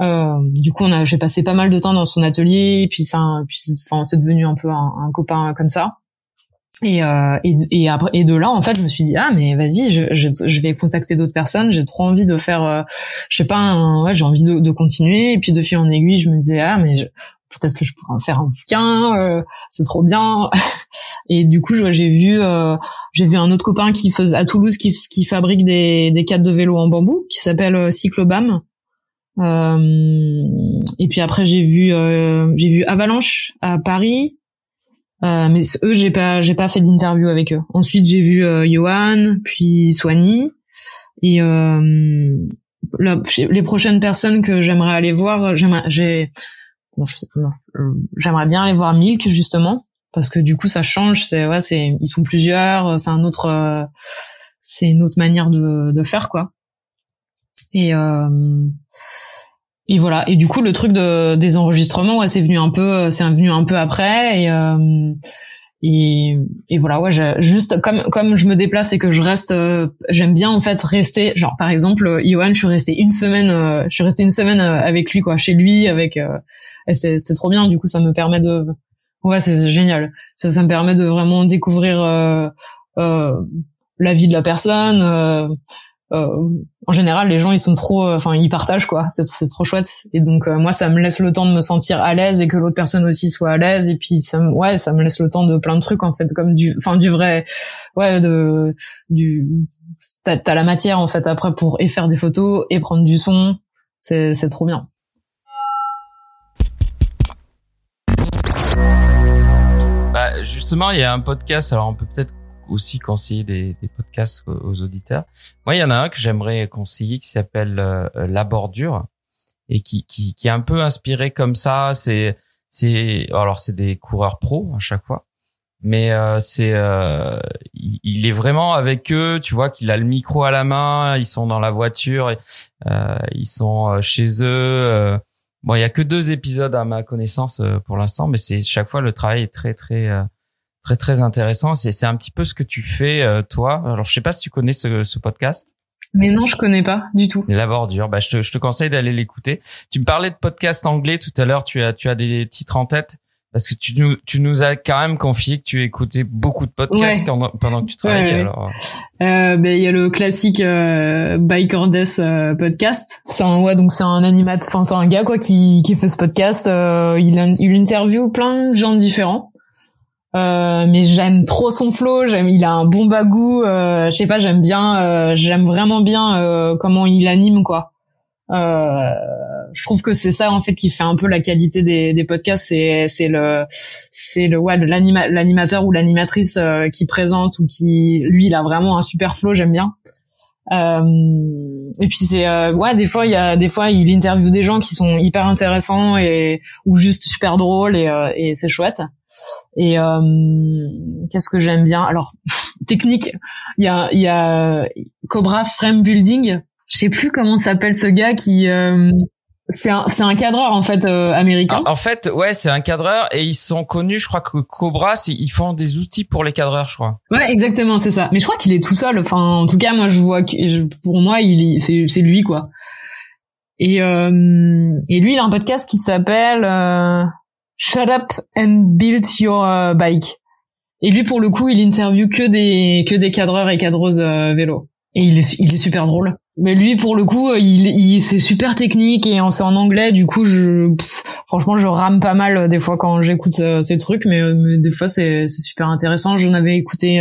Du coup on a j'ai passé pas mal de temps dans son atelier puis ça puis enfin c'est devenu un peu un copain comme ça Et, euh, et, et après et de là en fait je me suis dit ah mais vas-y je, je, je vais contacter d'autres personnes. J'ai trop envie de faire euh, je sais pas ouais j'ai envie de, de, continuer. Et puis de fil en aiguille je me disais ah mais peut-être que je pourrais en faire un bouquin euh, c'est trop bien. Et du coup j'ai vu euh, j'ai vu un autre copain qui faisait à Toulouse qui, qui fabrique des des cadres de vélo en bambou qui s'appelle euh, Cyclobam. Et puis après j'ai vu j'ai vu Avalanche à Paris euh, mais eux, j'ai pas, j'ai pas fait d'interview avec eux. Ensuite, j'ai vu euh, Johan, puis Soigny, et euh, les prochaines personnes que j'aimerais aller voir, j'aimerais, j'ai, bon, j'aimerais bien aller voir Milk justement, parce que du coup, ça change. C'est, ouais, c'est, ils sont plusieurs, c'est un autre, euh, c'est une autre manière de, de faire quoi. Et euh, et voilà. Et du coup le truc de des enregistrements ouais, c'est venu un peu c'est venu un peu après. Et euh, et, et voilà ouais juste comme comme je me déplace et que je reste euh, j'aime bien en fait rester genre par exemple Johan je suis restée une semaine euh, je suis restée une semaine avec lui quoi chez lui avec c'était trop bien. Du coup ça me permet de ouais c'est génial. Ça ça me permet de vraiment découvrir la vie de la personne euh, en général les gens ils sont trop euh, enfin ils partagent quoi. C'est trop chouette. Et donc euh, moi ça me laisse le temps de me sentir à l'aise et que l'autre personne aussi soit à l'aise. Et puis ça ouais ça me laisse le temps de plein de trucs en fait comme du enfin du vrai ouais de du t'as as la matière en fait après pour et faire des photos et prendre du son. C'est c'est trop bien. Bah justement il y a un podcast alors on peut peut-être aussi conseiller des, des podcasts aux, auditeurs. Moi, il y en a un que j'aimerais conseiller qui s'appelle euh, La Bordure et qui, qui, qui est un peu inspiré comme ça. C'est c'est alors c'est des coureurs pros à chaque fois, mais euh, c'est euh, il, est vraiment avec eux. Tu vois qu'il a le micro à la main. Ils sont dans la voiture. Euh, ils sont chez eux. Bon, il y a que deux épisodes à ma connaissance pour l'instant, mais c'est chaque fois le travail est très très très très intéressant. C'est c'est un petit peu ce que tu fais euh, toi. Alors je sais pas si tu connais ce, ce podcast. Mais non, je connais pas du tout. La bordure. Bah je te je te conseille d'aller l'écouter. Tu me parlais de podcast anglais tout à l'heure. Tu as tu as des titres en tête parce que tu nous tu nous as quand même confié que tu écoutais beaucoup de podcasts pendant, pendant que tu travaillais. alors. Euh, ben il y a le classique euh, or Death euh, podcast. C'est un ouais donc c'est un animateur, enfin c'est un gars quoi qui qui fait ce podcast. Euh, il il interview plein de gens différents. Euh, mais j'aime trop son flow, j'aime il a un bon bagou, euh, je sais pas, j'aime bien euh, j'aime vraiment bien euh, comment il anime quoi. Euh, je trouve que c'est ça en fait qui fait un peu la qualité des, des podcasts, c'est c'est le c'est le ouais l'animateur ou l'animatrice qui présente ou qui lui il a vraiment un super flow, j'aime bien. et puis c'est ouais des fois il y a des fois il interviewe des gens qui sont hyper intéressants et ou juste super drôles et, et c'est chouette. Et euh, qu'est-ce que j'aime bien? Alors technique, il y a y a Cobra Frame Building. Je sais plus comment s'appelle ce gars qui euh, c'est un c'est un cadreur en fait euh, américain. En fait, ouais, c'est un cadreur et ils sont connus. Je crois que Cobra, ils font des outils pour les cadreurs, je crois. Ouais, exactement, c'est ça. Mais je crois qu'il est tout seul. Enfin, en tout cas, moi, je vois que pour moi, il c'est c'est lui quoi. Et et lui, il a un podcast qui s'appelle Shut Up and Build Your euh, Bike. Et lui, pour le coup, il interview que des que des cadreurs et cadreuses euh, vélo. Et il est il est super drôle. Mais lui, pour le coup, il, il c'est super technique et c'est en anglais. Du coup, je franchement, je rame pas mal euh, des fois quand j'écoute ces trucs, mais, des fois c'est c'est super intéressant. J'en avais écouté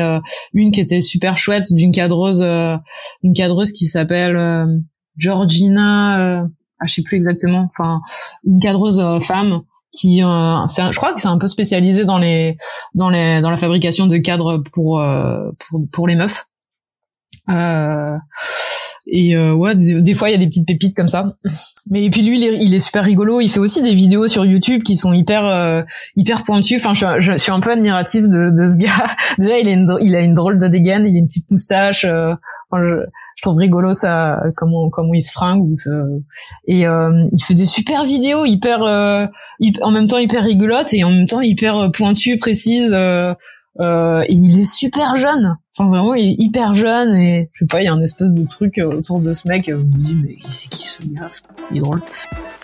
une qui était super chouette d'une cadreuse, une cadreuse qui s'appelle Georgina. ah, je sais plus exactement. Enfin, une cadreuse femme qui euh, je crois que c'est un peu spécialisé dans les dans les dans la fabrication de cadres pour euh, pour, pour les meufs. Euh, et euh, ouais des, fois il y a des petites pépites comme ça. Mais et puis lui il est, il est, super rigolo. Il fait aussi des vidéos sur YouTube qui sont hyper euh, hyper pointues. Enfin je, je, suis un peu admiratif de, de ce gars. Déjà il, est il a une drôle de dégaine. Il a une petite moustache enfin, je, je trouve rigolo ça comment comment il se fringue ou ça... et euh, il fait des super vidéos hyper, euh, en même temps hyper rigolotes et en même temps hyper euh, pointues précises euh, euh, et il est super jeune enfin vraiment il est hyper jeune et je sais pas il y a un espèce de truc autour de ce mec je me dis mais c'est qui ce gars il est drôle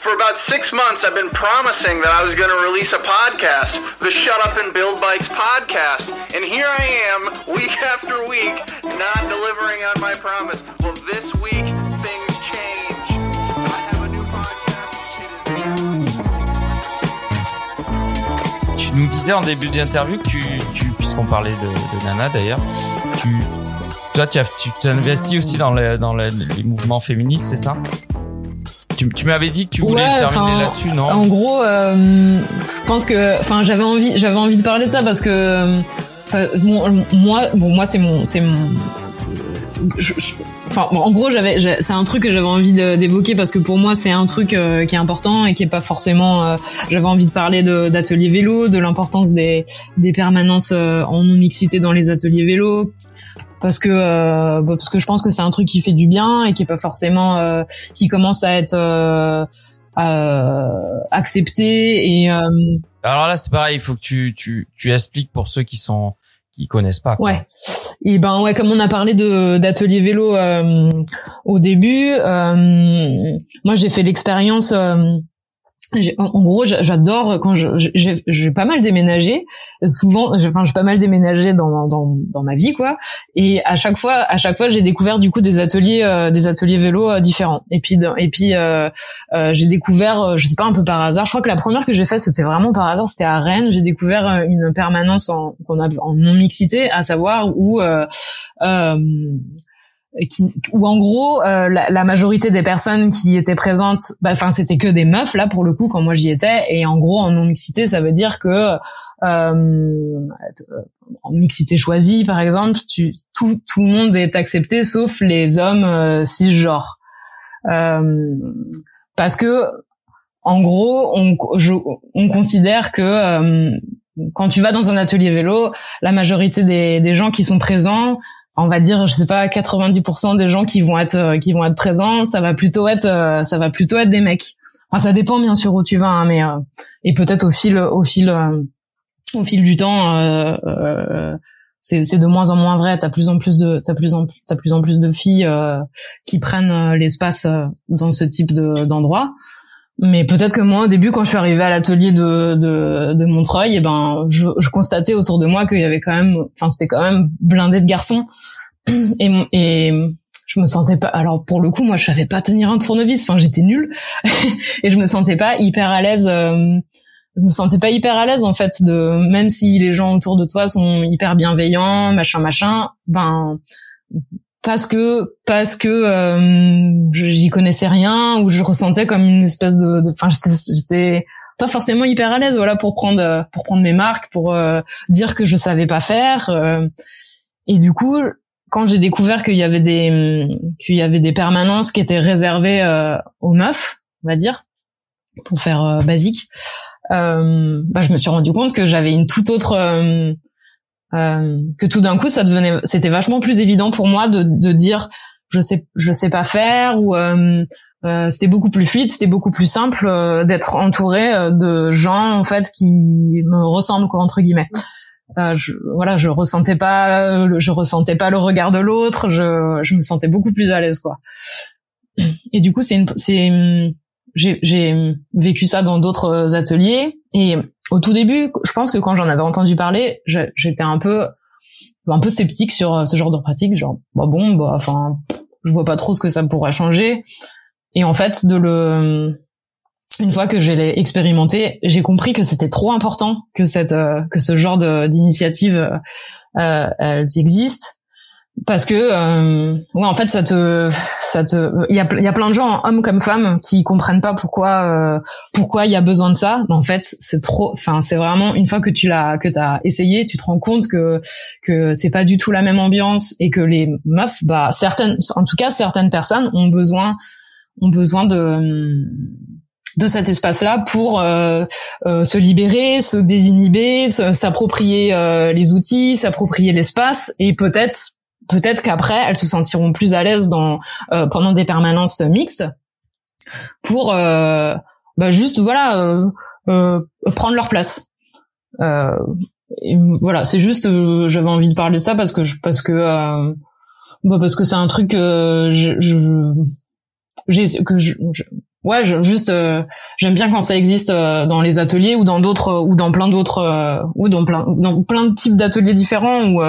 For about six months, I've been promising that I was going to release a podcast, the Shut Up and Build Bikes podcast. And here I am, week after week, not delivering on my promise. Well, this disais en début d'interview que tu, tu puisqu'on parlait de, de Nana d'ailleurs, tu, toi, tu as, tu t'investis aussi dans, le, dans le- les mouvements féministes, c'est ça? Tu, tu m'avais dit que tu voulais Ouais, terminer là-dessus, non? En gros, euh, je pense que, enfin, j'avais envie, j'avais envie de parler de ça parce que euh, bon, moi, bon, moi, c'est mon, c'est mon, c'est- je- je- enfin, bon, en gros, j'avais, c'est un truc que j'avais envie d'évoquer parce que pour moi, c'est un truc euh, qui est important et qui est pas forcément. euh, j'avais envie de parler de- d'ateliers vélo, de l'importance des, des permanences euh, en non mixité dans les ateliers vélo. Parce que euh, bah, parce que je pense que c'est un truc qui fait du bien et qui est pas forcément euh, qui commence à être euh, euh, accepté et euh, Alors là, c'est pareil, il faut que tu, tu, tu expliques pour ceux qui sont qui connaissent pas. quoi. ouais et ben ouais comme on a parlé de d'atelier vélo euh, au début euh, moi j'ai fait l'expérience euh, en gros, j'a- j'adore quand j'ai pas mal déménagé. Souvent, enfin, j'ai pas mal déménagé dans, dans dans ma vie, quoi. Et à chaque fois, à chaque fois, j'ai découvert du coup des ateliers, euh, des ateliers vélo euh, différents. Et puis, et puis, euh, euh, j'ai découvert, euh, je sais pas, un peu par hasard. Je crois que la première que j'ai fait, c'était vraiment par hasard. C'était à Rennes. J'ai découvert une permanence en qu'on a en non mixité, à savoir où qui, où en gros euh, la, la majorité des personnes qui étaient présentes, bah, enfin c'était que des meufs là pour le coup quand moi j'y étais. Et en gros en non mixité ça veut dire que euh, en mixité choisie par exemple, tu, tout tout le monde est accepté sauf les hommes euh, cisgenres. Euh, parce que en gros on je, on considère que euh, quand tu vas dans un atelier vélo, la majorité des, des gens qui sont présents on va dire je sais pas 90% des gens qui vont être euh, qui vont être présents ça va plutôt être euh, ça va plutôt être des mecs. Enfin ça dépend bien sûr où tu vas hein, mais euh, et peut-être au fil au fil euh, au fil du temps euh, euh, c'est de moins en moins vrai. T'as plus en plus de t'as plus en plus plus en plus de filles qui prennent l'espace dans ce type de d'endroit mais peut-être que moi, au début, quand je suis arrivée à l'atelier de, de, de Montreuil, et ben, je, je constatais autour de moi qu'il y avait quand même, enfin, c'était quand même blindé de garçons. Et, et je me sentais pas, alors pour le coup, moi, je savais pas tenir un tournevis. Enfin, j'étais nulle. et je me sentais pas hyper à l'aise. euh, je me sentais pas hyper à l'aise, en fait, de, même si les gens autour de toi sont hyper bienveillants, machin, machin, ben, parce que parce que euh, j'y connaissais rien ou je ressentais comme une espèce de enfin j'étais pas forcément hyper à l'aise voilà pour prendre euh, pour prendre mes marques pour euh, dire que je savais pas faire euh, et du coup quand j'ai découvert qu'il y avait des qu'il y avait des permanences qui étaient réservées euh, aux meufs on va dire pour faire euh, basique euh, bah, je me suis rendu compte que j'avais une toute autre euh, que tout d'un coup ça devenait c'était vachement plus évident pour moi de, de dire je sais je sais pas faire ou euh, euh, c'était beaucoup plus fluide c'était beaucoup plus simple euh, d'être entouré euh, de gens en fait qui me ressemblent quoi entre guillemets. Je, voilà je ressentais pas je ressentais pas le regard de l'autre je je me sentais beaucoup plus à l'aise quoi. Et du coup c'est une c'est j'ai vécu ça dans d'autres ateliers et au tout début, je pense que quand j'en avais entendu parler, j'étais un peu un peu sceptique sur euh, ce genre de pratique, genre bah bon, bah enfin, je vois pas trop ce que ça pourrait changer. Et en fait, de le une fois que j'ai l'ai expérimenté, j'ai compris que c'était trop important que cette euh, que ce genre d'initiative euh, euh, elles existent parce que euh, ouais en fait ça te ça te il y a il y a plein de gens hommes comme femmes qui comprennent pas pourquoi euh, pourquoi il y a besoin de ça. Mais en fait c'est trop enfin c'est vraiment une fois que tu l'as que t'as essayé tu te rends compte que que c'est pas du tout la même ambiance et que les meufs bah certaines en tout cas certaines personnes ont besoin ont besoin de de cet espace-là pour euh, euh, se libérer, se désinhiber, s'approprier euh, les outils, s'approprier l'espace et peut-être peut-être qu'après elles se sentiront plus à l'aise dans euh, pendant des permanences mixtes pour euh, bah juste voilà euh, euh, prendre leur place. Euh, voilà, c'est juste euh, j'avais envie de parler de ça parce que je, parce que bah parce que c'est un truc que je, je que je- ouais, je, juste j'aime bien quand ça existe dans les ateliers ou dans d'autres ou dans plein d'autres ou dans plein dans plein de types d'ateliers différents où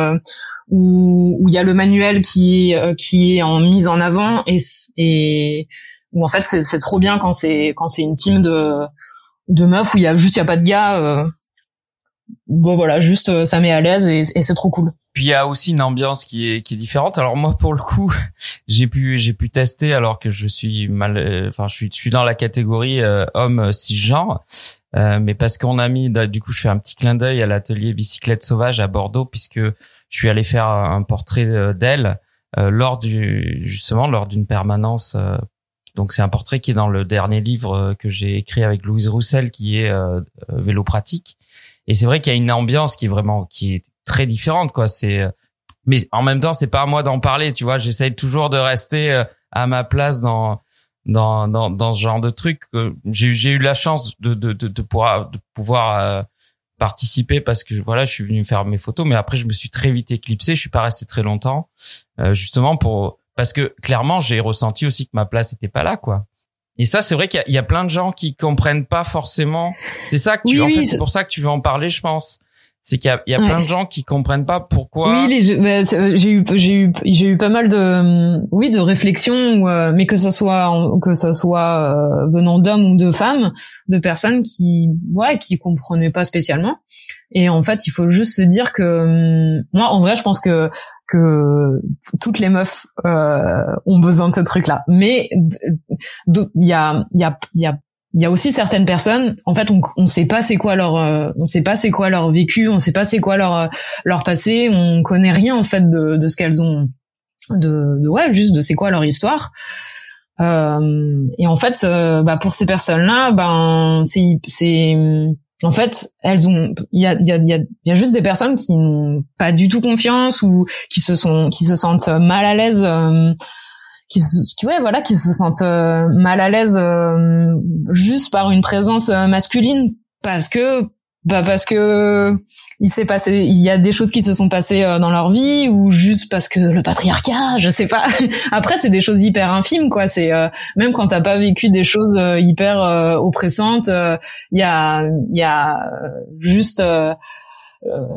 où où il y a le manuel qui qui est en mise en avant et et où en fait c'est trop bien quand c'est quand c'est une team de de meufs où il y a juste il y a pas de gars bon voilà juste euh, ça met à l'aise et, et c'est trop cool puis il y a aussi une ambiance qui est qui est différente. Alors moi pour le coup j'ai pu j'ai pu tester alors que je suis mal euh, enfin je suis je suis dans la catégorie euh, homme cisgenre. Euh, mais parce qu'on a mis du coup je fais un petit clin d'œil à l'atelier bicyclette sauvage à Bordeaux puisque je suis allé faire un portrait d'elle lors du justement lors d'une permanence donc c'est un portrait qui est dans le dernier livre que j'ai écrit avec Louise Roussel qui est vélo pratique. Et c'est vrai qu'il y a une ambiance qui est vraiment qui est très différente quoi. C'est mais en même temps c'est pas à moi d'en parler, tu vois. J'essaye toujours de rester euh, à ma place dans dans dans, dans ce genre de truc. J'ai j'ai eu la chance de de de, de pouvoir de pouvoir euh, participer parce que voilà je suis venu faire mes photos mais après je me suis très vite éclipsé je suis pas resté très longtemps euh, justement pour parce que clairement j'ai ressenti aussi que ma place était pas là quoi et ça, c'est vrai qu'il y, a plein de gens qui comprennent pas forcément. C'est ça que tu, en fait, c'est pour ça que tu veux en parler, je pense. C'est qu'il y a, il y a plein de gens qui comprennent pas pourquoi. Oui, les, bah, j'ai eu, j'ai eu, j'ai eu pas mal de, oui, de réflexions, euh, mais que ça soit, que ça soit euh, venant d'hommes ou de femmes, de personnes qui, ouais, qui comprenaient pas spécialement. Et en fait, il faut juste se dire que, moi, en vrai, je pense que que toutes les meufs euh, ont besoin de ce truc-là. Mais il y a, il y a, il y a il y a aussi certaines personnes en fait on on sait pas c'est quoi leur euh, on sait pas c'est quoi leur vécu on sait pas c'est quoi leur euh, leur passé on connaît rien en fait de de ce qu'elles ont de, de ouais juste de c'est quoi leur histoire. Euh, et en fait euh, bah pour ces personnes là ben c'est c'est en fait, elles ont, il y a, il y a, il y a, juste des personnes qui n'ont pas du tout confiance ou qui se sont, qui se sentent mal à l'aise, euh, qui, qui, ouais, voilà, qui se sentent euh, mal à l'aise euh, juste par une présence masculine parce que bah parce que il s'est passé, il y a des choses qui se sont passées euh, dans leur vie ou juste parce que le patriarcat, je sais pas. Après, c'est des choses hyper infimes, quoi. C'est euh, même quand t'as pas vécu des choses euh, hyper oppressantes, il y a, il y a juste,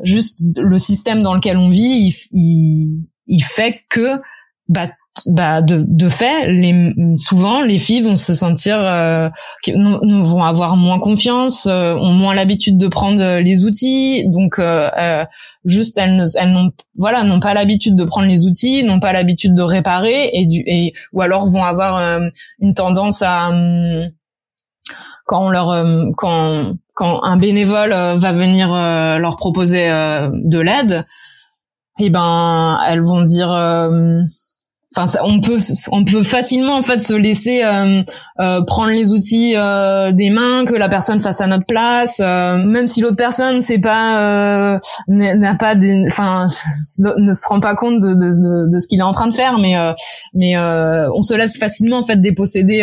juste le système dans lequel on vit, il, il, il fait que bah bah de, de fait les souvent les filles vont se sentir euh, vont avoir moins confiance euh, ont moins l'habitude de prendre les outils. Donc euh, euh juste elles ne elles n'ont voilà n'ont pas l'habitude de prendre les outils n'ont pas l'habitude de réparer et du et ou alors vont avoir euh, une tendance à quand on leur quand quand un bénévole va venir leur proposer de l'aide eh ben elles vont dire enfin on peut on peut facilement en fait se laisser euh, euh, prendre les outils euh, des mains que la personne fasse à notre place même si l'autre personne c'est pas n'a pas enfin ne se rend pas compte de, de, de, ce qu'il est en train de faire mais mais on se laisse facilement en fait déposséder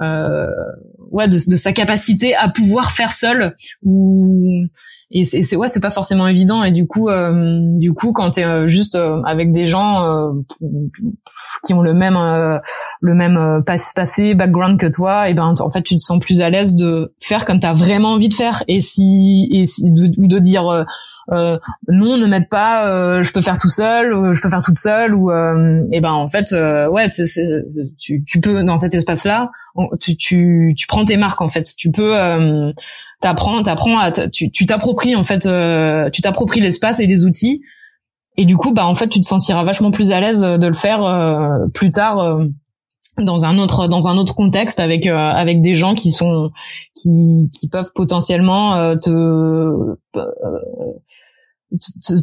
ouais de, de, sa capacité à pouvoir faire seul ou et c'est ouais c'est pas forcément évident. Et du coup euh, du coup quand t'es euh, juste euh, avec des gens euh, qui ont le même le même passé background que toi et ben en fait tu te sens plus à l'aise de faire comme t'as vraiment envie de faire. Et si et si, de, ou de dire non ne m'aide pas je peux faire tout seul je peux faire toute seule ou et ben en fait ouais tu, tu peux dans cet espace là tu, tu tu prends tes marques en fait. Tu peux t'apprends, t'apprends à, tu, tu t'appropries en fait, euh, tu t'appropries l'espace et les outils, et du coup, bah en fait, tu te sentiras vachement plus à l'aise de le faire euh, plus tard euh, dans un autre dans un autre contexte avec avec des gens qui sont qui qui peuvent potentiellement te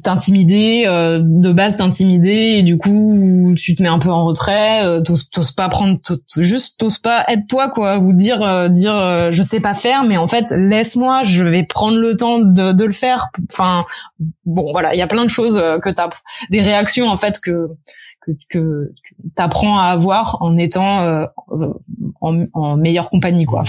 t'intimider euh, de base t'intimider et du coup tu te mets un peu en retrait euh, t'oses pas prendre juste t'oses pas être toi quoi ou dire euh, dire euh, je sais pas faire mais en fait laisse-moi je vais prendre le temps de, de le faire. Enfin bon voilà il y a plein de choses que t'as des réactions en fait que que, que, t'apprends à avoir en étant en, en meilleure compagnie quoi.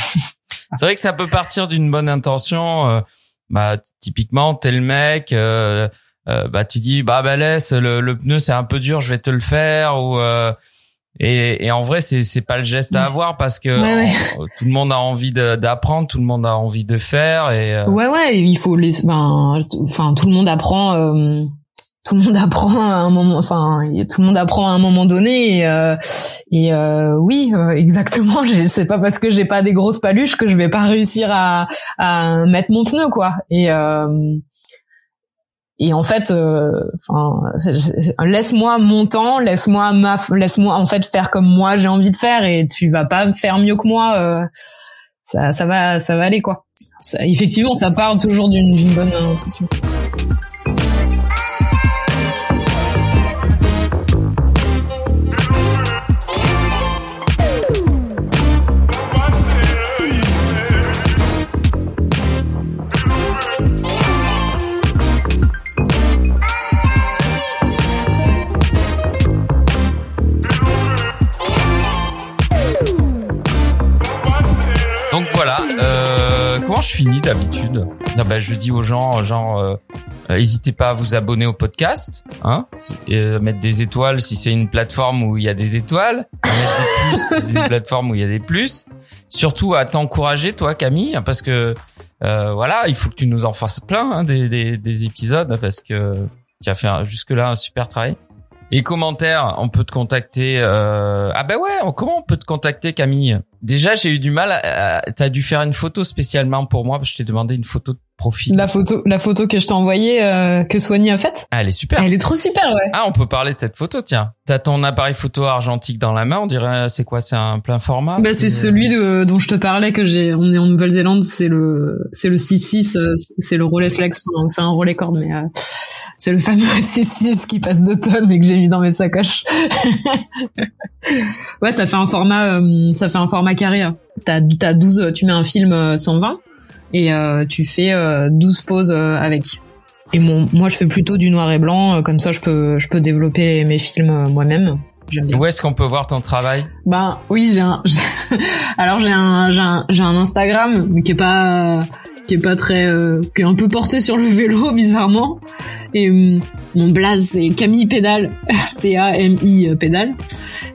C'est vrai que ça peut partir d'une bonne intention bah typiquement tel mec euh, euh, bah tu dis bah bah laisse le, le pneu c'est un peu dur je vais te le faire ou euh, Et, et en vrai, c'est c'est pas le geste à avoir parce que Ouais, ouais. euh, tout le monde a envie d'apprendre, tout le monde a envie de faire et euh, Ouais, ouais, il faut les, ben, enfin, tout le monde apprend, euh, tout le monde apprend à un moment, enfin, tout le monde apprend à un moment donné, et, euh, et euh, oui, euh, exactement. j'ai- C'est pas parce que j'ai pas des grosses paluches que je vais pas réussir à, à mettre mon pneu, quoi. Et euh, et en fait, euh, enfin, laisse-moi mon temps, laisse-moi ma, laisse-moi en fait faire comme moi j'ai envie de faire, et tu vas pas faire mieux que moi. euh, ça, ça va, ça va aller, quoi. Ça- effectivement, ça part toujours d'une bonne intention. D'habitude Ah bah, je dis aux gens, genre, euh, euh, n'hésitez pas à vous abonner au podcast, hein, euh, mettre des étoiles si c'est une plateforme où il y a des étoiles, mettre des plus si c'est une plateforme où il y a des plus. Surtout à t'encourager, toi, Camille, parce que euh, voilà, il faut que tu nous en fasses plein hein, des, des, des épisodes, parce que tu as fait jusque-là un super travail. Et commentaires, on peut te contacter. Euh... Ah ben ouais, comment on peut te contacter, Camille? Déjà, j'ai eu du mal. À... T'as dû faire une photo spécialement pour moi, parce que je t'ai demandé une photo de profil. La photo, la photo que je t'ai envoyée, euh, que Soigny a faite, Ah, elle est super. elle est trop super, ouais. Ah, on peut parler de cette photo, tiens. T'as ton appareil photo argentique dans la main, on dirait, c'est quoi, c'est un plein format? Bah, c'est celui de, dont je te parlais que j'ai, on est en Nouvelle-Zélande, c'est le, c'est le 6-6, euh, c'est le relais flex, c'est un relais corde, mais, euh, c'est le fameux 6-6 qui passe deux tonnes et que j'ai mis dans mes sacoches. ouais, ça fait un format, euh, ça fait un format carré. hein. T'as, t'as 12, tu mets un film euh, 120 et euh, tu fais euh, 12 pauses euh, avec. Et mon, moi, je fais plutôt du noir et blanc, euh, comme ça, je peux, je peux développer mes films euh, moi-même. J'aime bien. Où est-ce qu'on peut voir ton travail? Ben oui, j'ai un. Alors j'ai un, j'ai un, j'ai un Instagram mais qui est pas, qui est pas très, euh, qui est un peu porté sur le vélo bizarrement. Et hum, mon blaze c'est Camille Pédale, C A M I Pédale.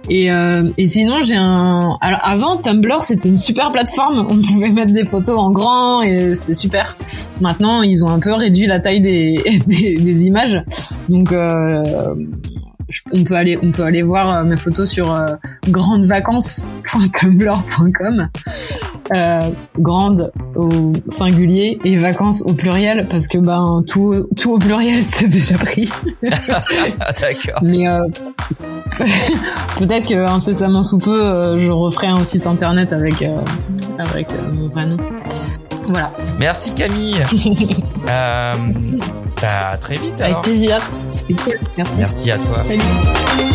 Et euh, et sinon j'ai un. Alors avant Tumblr c'était une super plateforme, on pouvait mettre des photos en grand et c'était super. Maintenant ils ont un peu réduit la taille des des, des images, donc. Euh, on peut aller on peut aller voir euh, mes photos sur euh, grandevacances.tumblr.com euh, grande au singulier et vacances au pluriel parce que ben tout tout au pluriel c'est déjà pris Ah, D'accord. mais euh, peut-être que incessamment sous peu euh, je referai un site internet avec euh, avec mon vrai nom voilà Merci Camille. euh, bah, à très vite avec alors. plaisir c'était cool merci Merci à toi. salut